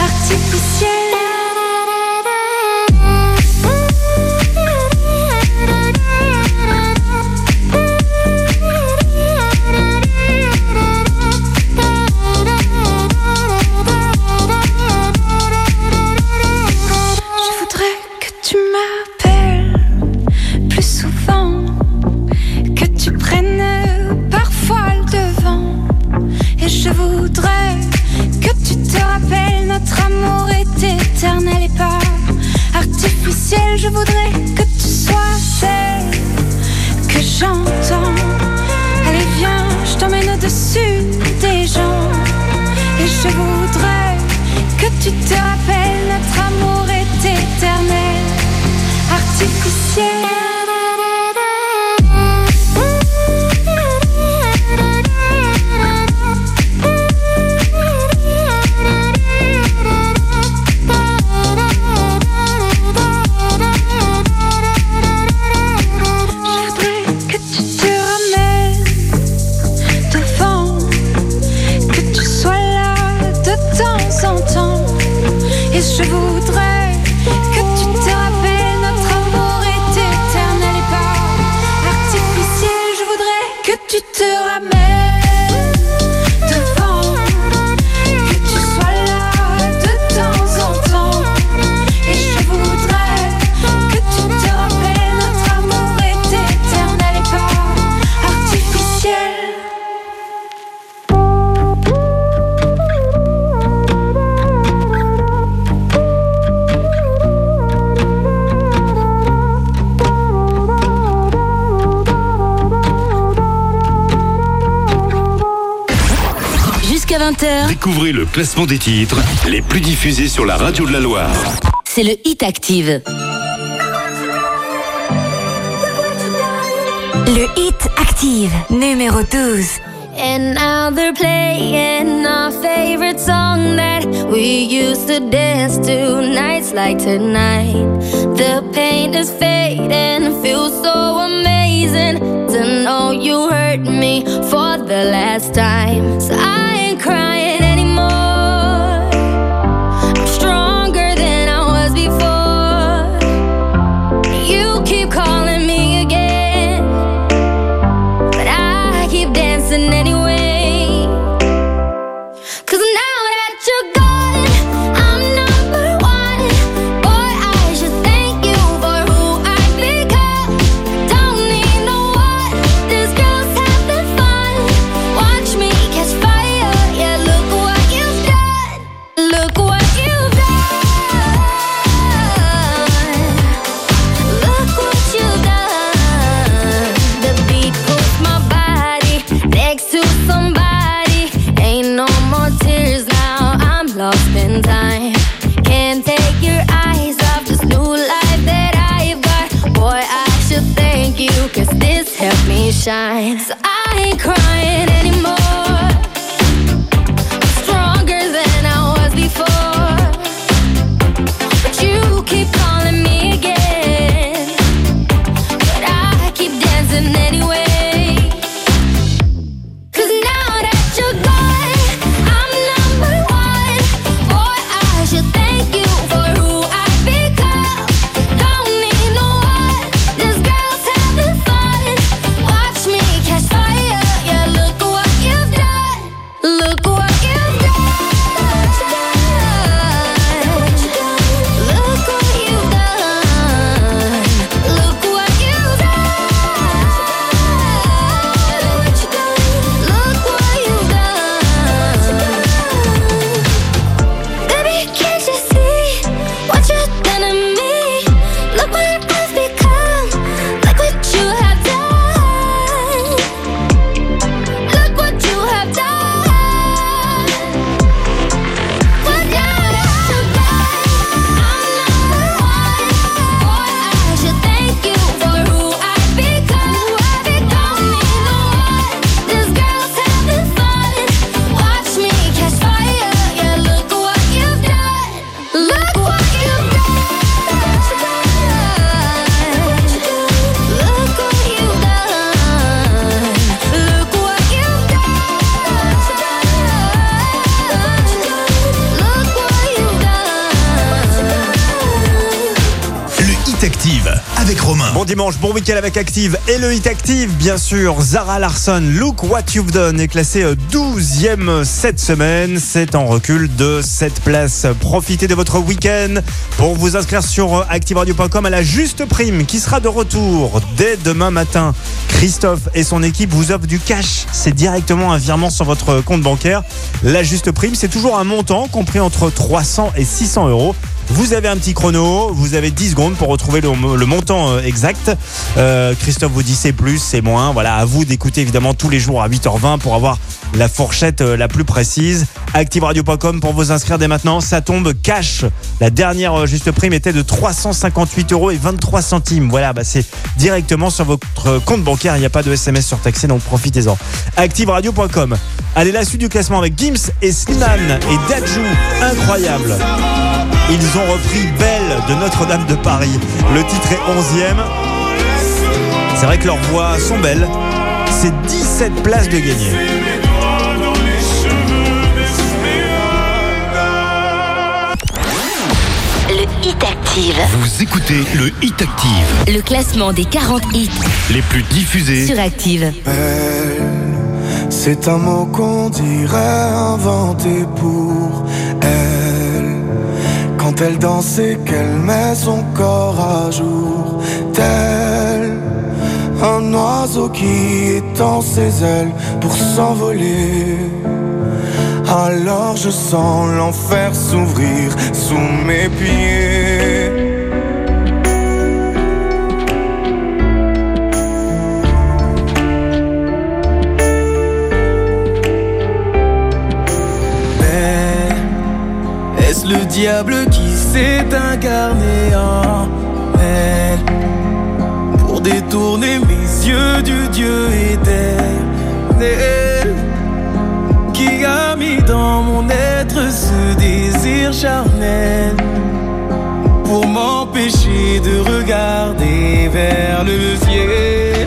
artificiel. Et pas artificiel. Je voudrais Découvrez le classement des titres les plus diffusés sur la radio de la Loire. c'est le Hit Active. Le Hit Active, numéro 12. And now they're playing our favorite song that we used to dance to nights like tonight. The pain is fading, feels so amazing to know you hurt me for the last time. So I shine. Bon week-end avec Active et le hit Active, bien sûr. Zara Larson, Look What You've Done est classé 12e cette semaine. C'est en recul de cette place. Profitez de votre week-end pour vous inscrire sur activeradio.com à la juste prime qui sera de retour dès demain matin. Christophe et son équipe vous offrent du cash. C'est directement un virement sur votre compte bancaire. La juste prime, c'est toujours un montant compris entre 300 et 600 euros. Vous avez un petit chrono, vous avez 10 secondes pour retrouver le, montant euh, exact. Euh, Christophe vous dit c'est plus, c'est moins. Voilà, à vous d'écouter évidemment tous les jours à 8h20 pour avoir la fourchette euh, la plus précise. ActiveRadio.com pour vous inscrire dès maintenant. Ça tombe cash. La dernière juste prime était de 358 euros et 23 centimes. Voilà, bah c'est directement sur votre compte bancaire. Il n'y a pas de SMS surtaxé, donc profitez-en. ActiveRadio.com. Allez, la suite du classement avec Gims et Slimane et Dajou. Incroyable. Ils ont repris Belle de Notre-Dame de Paris. Le titre est 11e. C'est vrai que leurs voix sont belles. C'est 17 places de gagner. Le Hit Active. Vous écoutez le Hit Active, Le classement des 40 hits les plus diffusés. sur Active. C'est un mot qu'on dirait inventé pour elle. Quand elle danse et qu'elle met son corps à jour, tel un oiseau qui étend ses ailes pour s'envoler. Alors je sens l'enfer s'ouvrir sous mes pieds. le diable qui s'est incarné en elle. Pour détourner mes yeux du Dieu éternel. Qui a mis dans mon être ce désir charnel. Pour m'empêcher de regarder vers le ciel.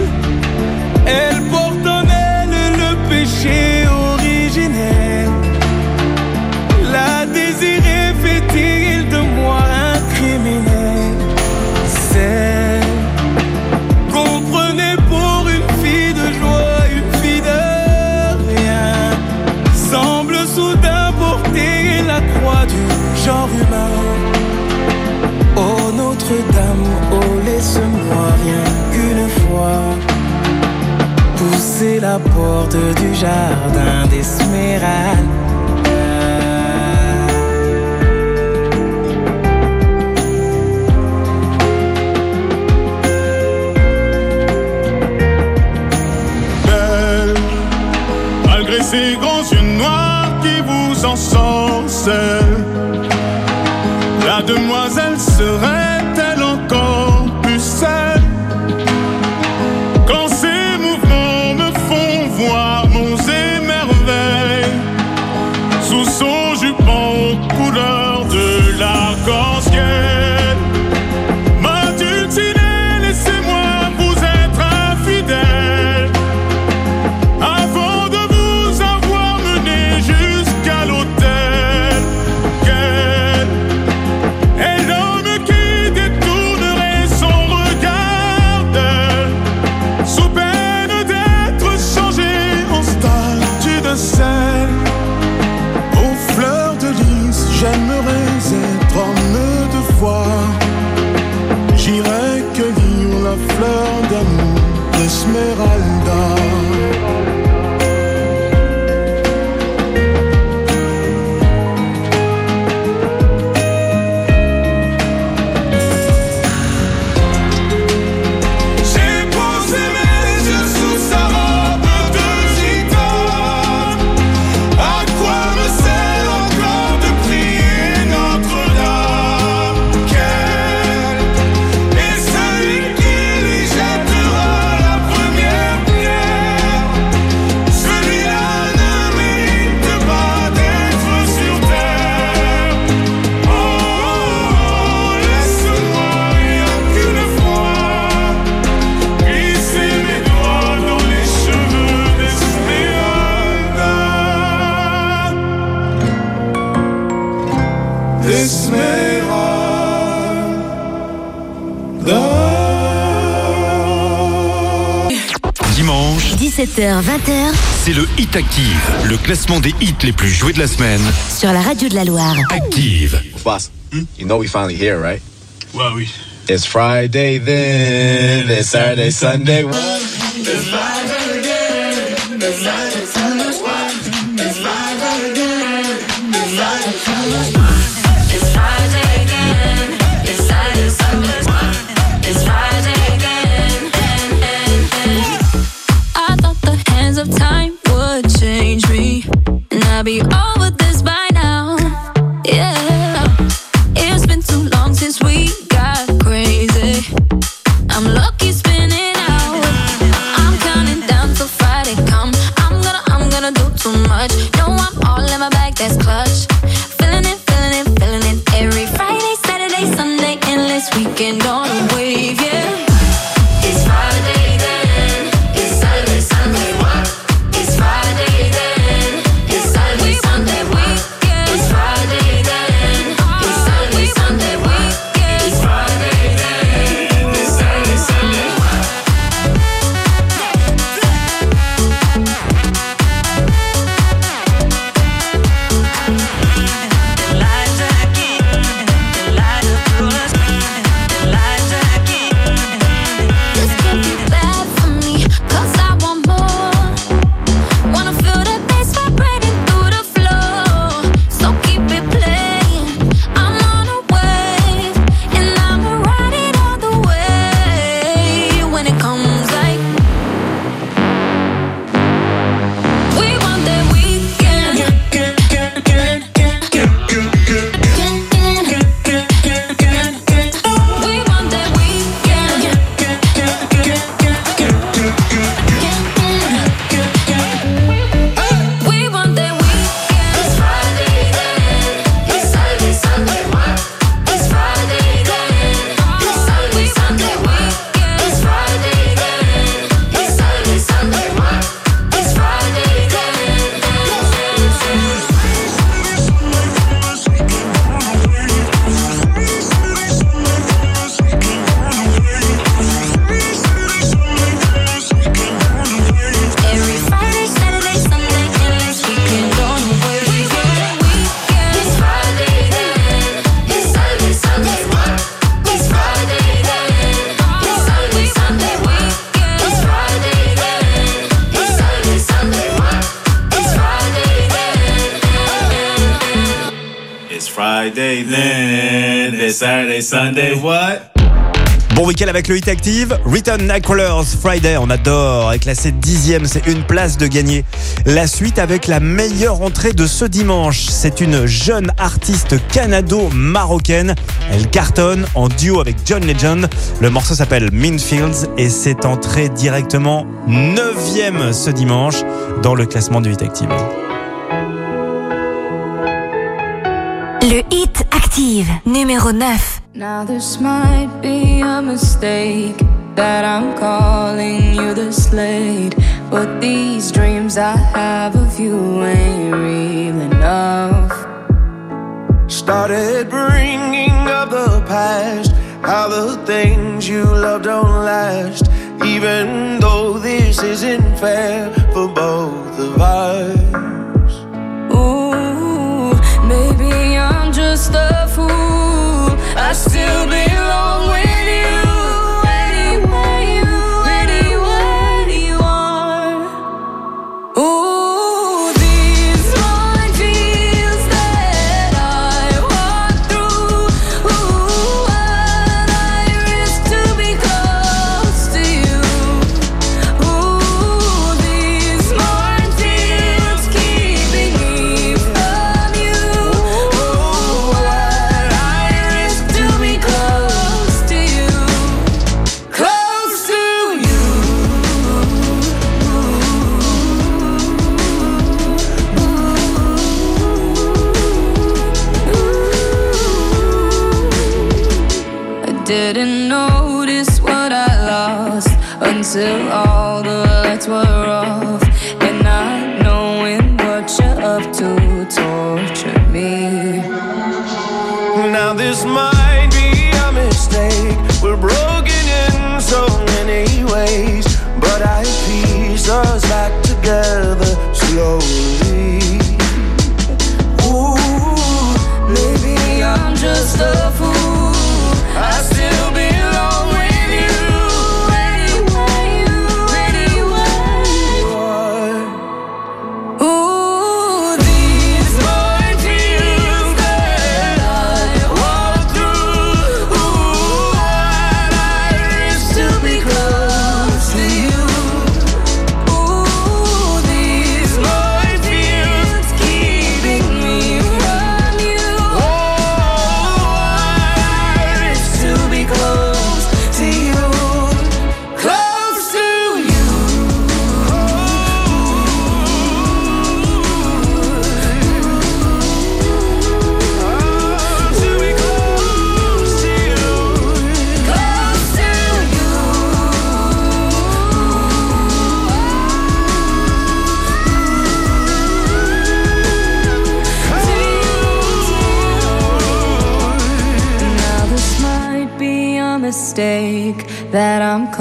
porte du jardin des d'Esmeralda 20h. C'est le Hit Active, le classement des hits les plus joués de la semaine. Sur la radio de la Loire. Active. Ouais, oui. It's Friday then, it's Saturday, Sunday. It's Sunday, what? Bon week-end avec le Hit Active. Return Nightcrawlers Friday, on adore. Est classé dixième, c'est une place de gagner. La suite avec la meilleure entrée de ce dimanche. C'est une jeune artiste canado-marocaine. Elle cartonne en duo avec John Legend. Le morceau s'appelle Minfields et c'est entré directement neuvième ce dimanche dans le classement du Hit Active. Le Hit Active, numéro 9. Now this might be a mistake that I'm calling you the slate, but these dreams I have of you ain't real enough. Started bringing up the past, how the things you love don't last. Even though this isn't fair for both of us. Ooh, maybe I'm just a fool. I still belong with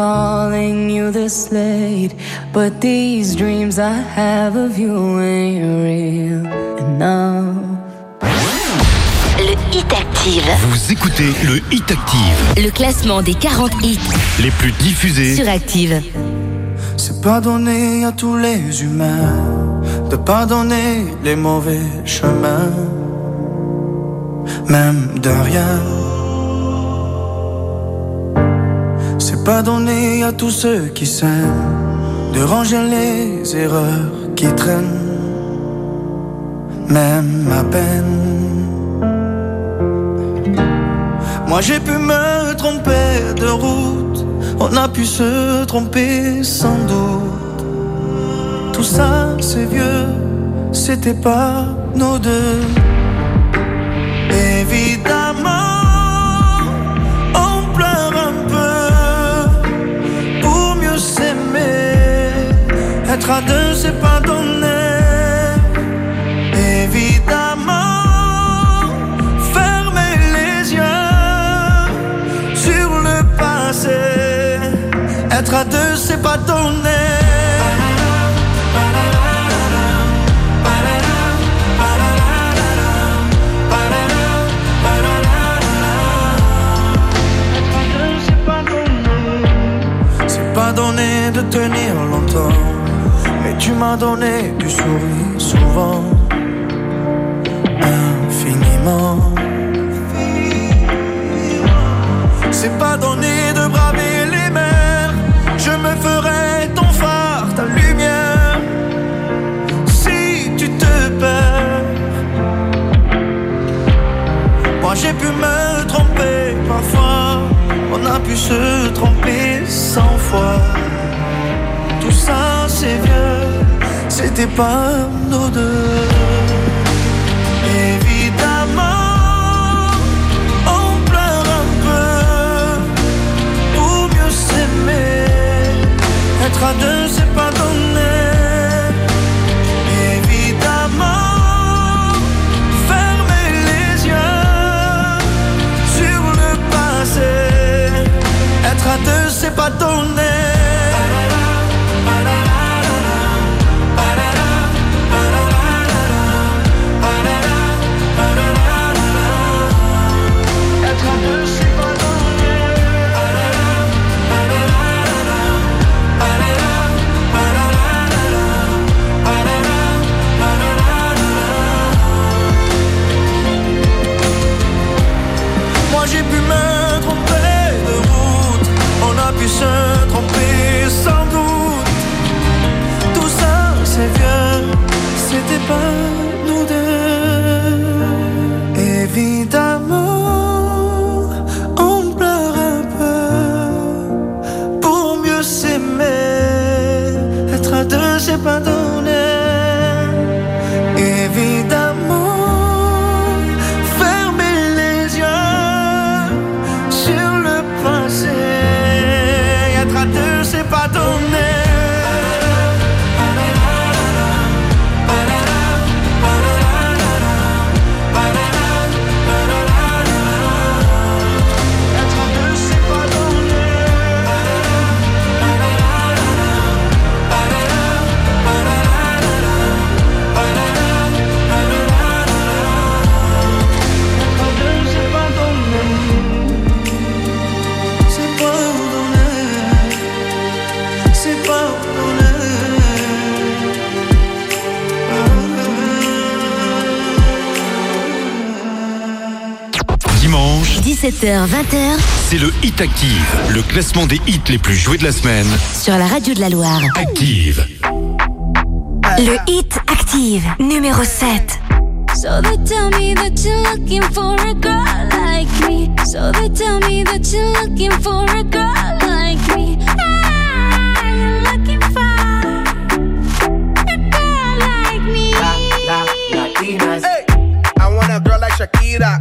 calling you this late, but these dreams I have of you ain't real enough. Le Hit Active, Vous écoutez le Hit Active, le classement des 40 hits les plus diffusés. sur Active. C'est pas donné à tous les humains de pardonner les mauvais chemins, même de rien. Pas donné à tous ceux qui s'aiment de ranger les erreurs qui traînent, même à peine. Moi j'ai pu me tromper de route, on a pu se tromper sans doute. Tout ça c'est vieux, c'était pas nos deux. Évidemment, on pleure un peu Être à deux, c'est pas donné. Évidemment, fermer les yeux sur le passé. Être à deux, c'est pas donné. C'est pas donné de tenir longtemps, tu m'as donné du sourire souvent, infiniment. C'est pas donné de braver les mers, je me ferai ton phare, ta lumière. Si tu te perds, moi j'ai pu me tromper parfois, on a pu se tromper cent fois. Tout ça c'est vieux c'était pas nos deux. Évidemment, on pleure un peu pour mieux s'aimer. Être à deux, c'est pas donné. Évidemment, fermer les yeux sur le passé. Être à deux, c'est pas donné. C'était pas nous deux. Évidemment, on pleure un peu pour mieux s'aimer. Être à deux c'est pas donné. 18h-20h, c'est le Hit Active, le classement des hits les plus joués de la semaine. Sur la radio de la Loire. Active. Le Hit Active, numéro 7. So they tell me that you're looking for a girl like me. So they tell me that you're looking for a girl like me. Ah, looking for a girl like me. Hey, I want a girl like Shakira.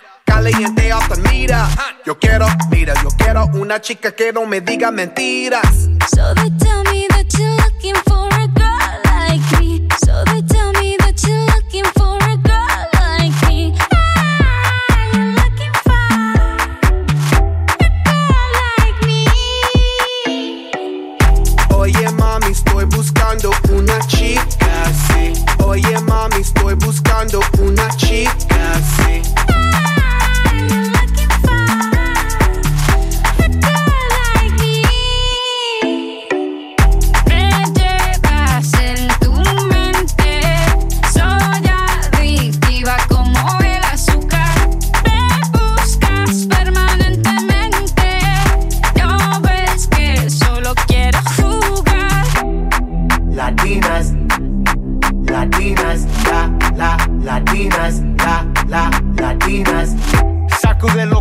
Caliente off the meter. Yo quiero, mira, yo quiero una chica que no me diga mentiras. So they tell me that you're looking for a girl like me. So they tell me that you're looking for a girl like me. Ah, you're looking for a girl like me. Oye mami, estoy buscando una chica, sí. Oye mami, estoy buscando una chica,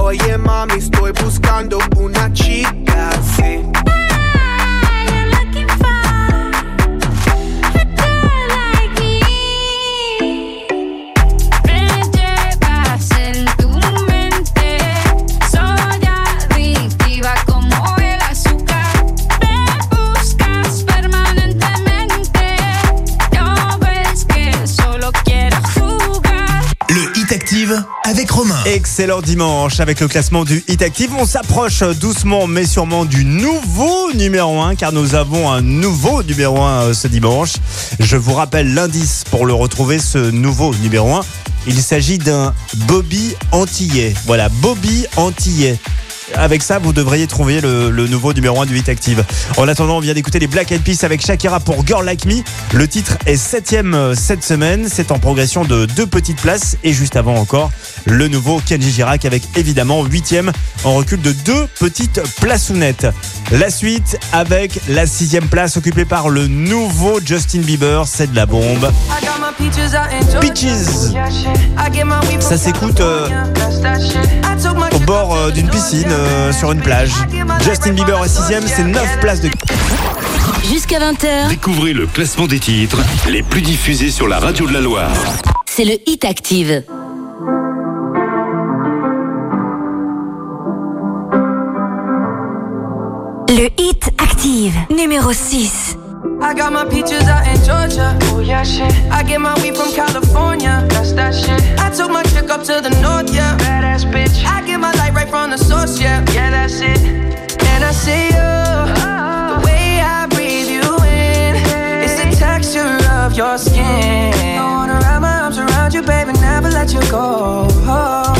Oye mami, estoy buscando una chica así. Avec Romain. Excellent dimanche avec le classement du Hit Active. On s'approche doucement mais sûrement du nouveau numéro 1 car nous avons un nouveau numéro 1 ce dimanche. Je vous rappelle l'indice pour le retrouver ce nouveau numéro 1. Il s'agit d'un Bobby Antillais. Voilà, Bobby Antillais. Avec ça, vous devriez trouver le, nouveau numéro 1 du Hit Active. En attendant, on vient d'écouter les Black Eyed Peas avec Shakira pour Girl Like Me. Le titre est septième euh, cette semaine. C'est en progression de deux petites places. Et juste avant encore, le nouveau Kenji Girac avec évidemment huitième en recul de deux petites placounettes. La suite avec la sixième place occupée par le nouveau Justin Bieber. C'est de la bombe. Peaches. Ça s'écoute euh, au bord euh, d'une piscine euh, sur une plage. Justin Bieber est sixième, c'est 9 places de... Jusqu'à 20h, Découvrez le classement des titres les plus diffusés sur la radio de la Loire. c'est le Hit Active. Le Hit Active, numéro 6. I got my peaches out in Georgia. Oh yeah, shit. I get my weed from California. That's that shit. I took my chick up to the north, yeah. Badass bitch. I get my light right from the source, yeah. Yeah, that's it. And I see you. The way I breathe you in. It's the texture of your skin. I wanna wrap my arms around you, baby, never let you go. And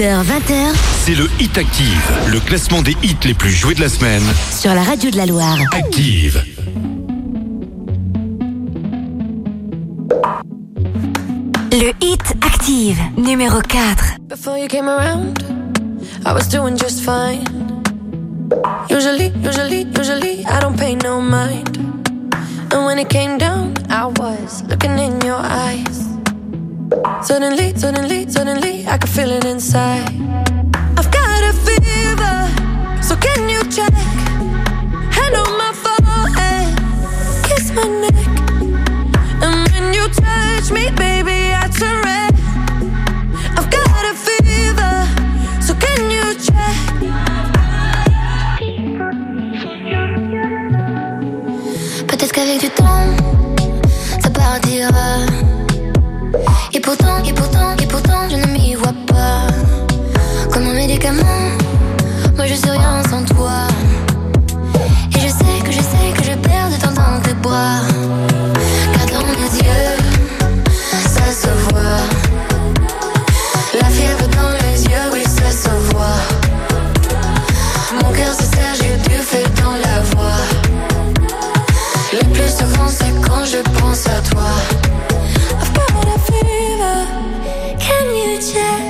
C'est le Hit Active, le classement des hits les plus joués de la semaine. Sur la radio de la Loire. Active. Le Hit Active, numéro 4. Before you came around, I was doing just fine. Usually, usually, usually, I don't pay no mind. And when it came down, I was looking in your eyes. Suddenly, suddenly, suddenly, I could feel it inside. I've got a fever, so can you check? Hand on my forehead, kiss my neck. And when you touch me, baby, I turn red. I've got a fever, so can you check? Peut-être qu'avec du temps, ça partira. Et pourtant, et pourtant, et pourtant, je ne m'y vois pas. Comme un médicament, moi je suis rien sans toi. Et je sais que je sais que je perds de temps dans tes bras. Car dans mes yeux, ça se voit. La fièvre dans les yeux, oui, ça se voit. Mon cœur se serre, j'ai du feu dans la voix. Le plus souvent, c'est quand je pense à toi. Can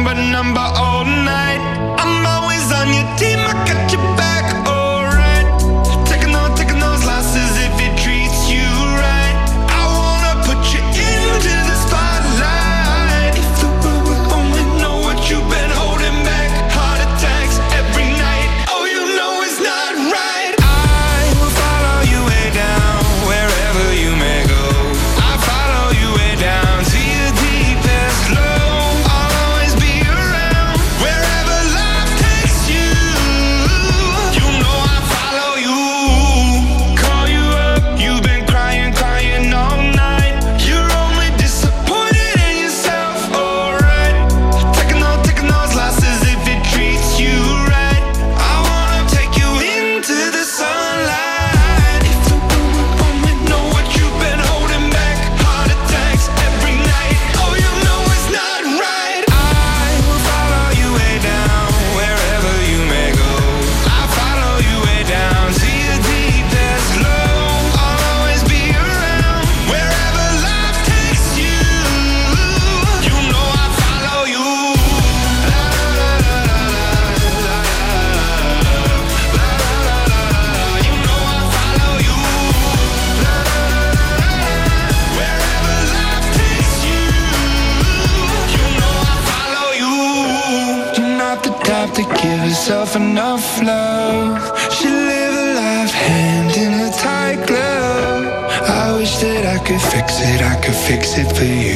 it for you.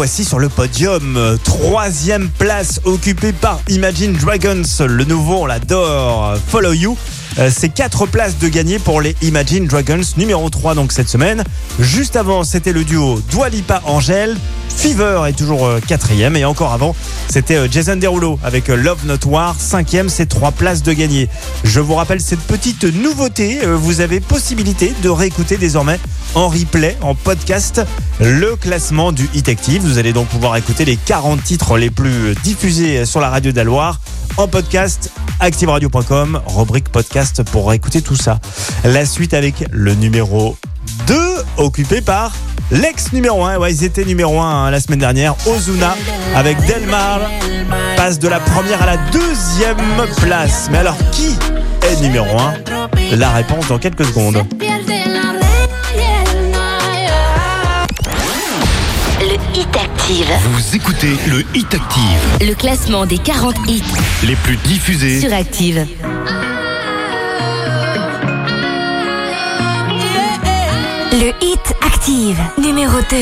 Voici sur le podium. Troisième place occupée par Imagine Dragons. Le nouveau, on l'adore. Follow You. Euh, C'est quatre places de gagner pour les Imagine Dragons. Numéro 3 donc cette semaine. Juste avant, c'était le duo Dua Lipa Angèle. Fever est toujours euh, quatrième. Et encore avant, c'était euh, Jason Derulo avec euh, Love Not War. Cinquième, c'est trois places de gagner. Je vous rappelle cette petite nouveauté. Vous avez possibilité de réécouter désormais en replay, en podcast, le classement du Hit Active. Vous allez donc pouvoir écouter les 40 titres les plus diffusés sur la radio d'Aloire en podcast activeradio.com, rubrique podcast pour réécouter tout ça. La suite avec le numéro 2 occupé par l'ex numéro 1. Ouais, ils étaient numéro 1 la semaine dernière. Ozuna avec Delmar passe de la première à la deuxième place. Mais alors qui est numéro 1 La réponse dans quelques secondes. Le Hit Active, Vous écoutez le Hit Active, le classement des 40 hits les plus diffusés. sur Active. Le Hit Active, numéro 2.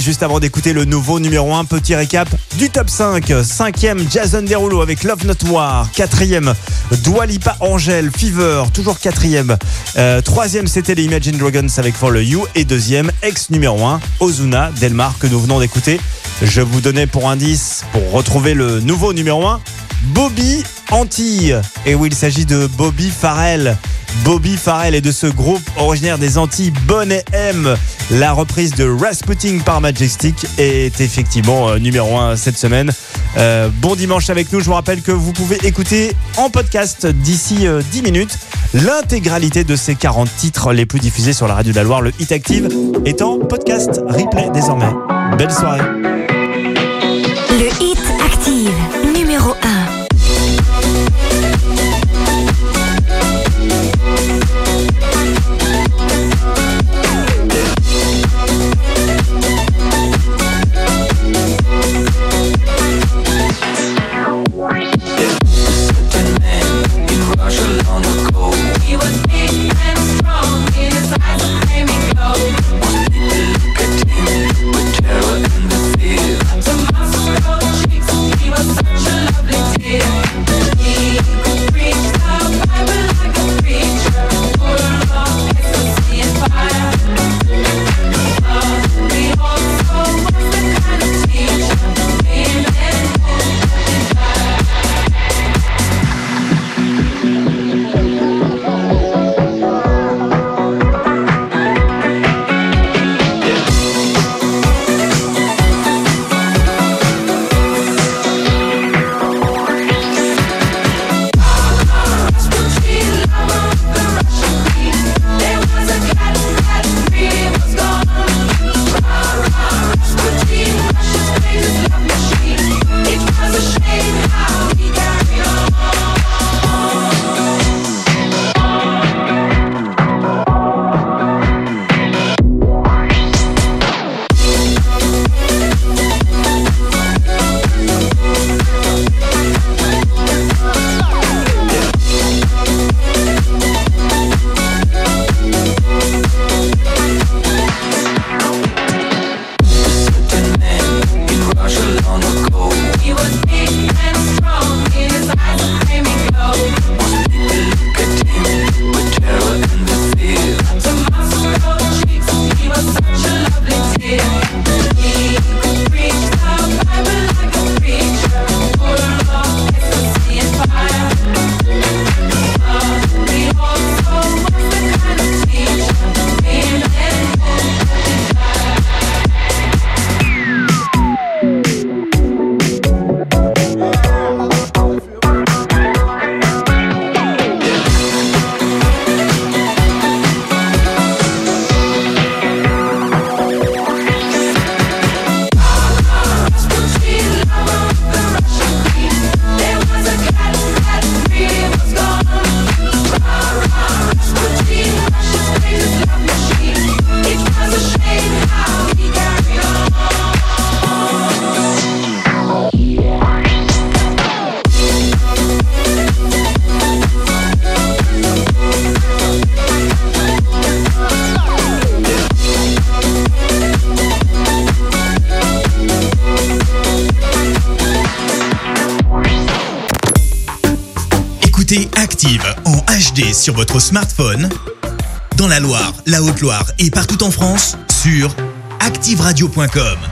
Juste avant d'écouter le nouveau numéro 1, petit récap du top 5. Cinquième, Jason Derulo avec Love Not War. Quatrième, Dua Lipa Angel, Fever, toujours quatrième. Euh, troisième, c'était les Imagine Dragons avec the You. Et deuxième, ex numéro 1, Ozuna, Delmar, que nous venons d'écouter. Je vous donnais pour indice, pour retrouver le nouveau numéro 1, Bobby Antilles. Et oui, il s'agit de Bobby Farrell. Bobby Farrell est de ce groupe originaire des Antilles, Bonnet M. La reprise de Rasputin par Majestic est effectivement euh, numéro 1 cette semaine. Euh, bon dimanche avec nous. Je vous rappelle que vous pouvez écouter en podcast d'ici euh, 10 minutes l'intégralité de ces 40 titres les plus diffusés sur la radio de la Loire. Le Hit Active est en podcast replay désormais. Belle soirée. Et partout en France, sur ActiveRadio.com.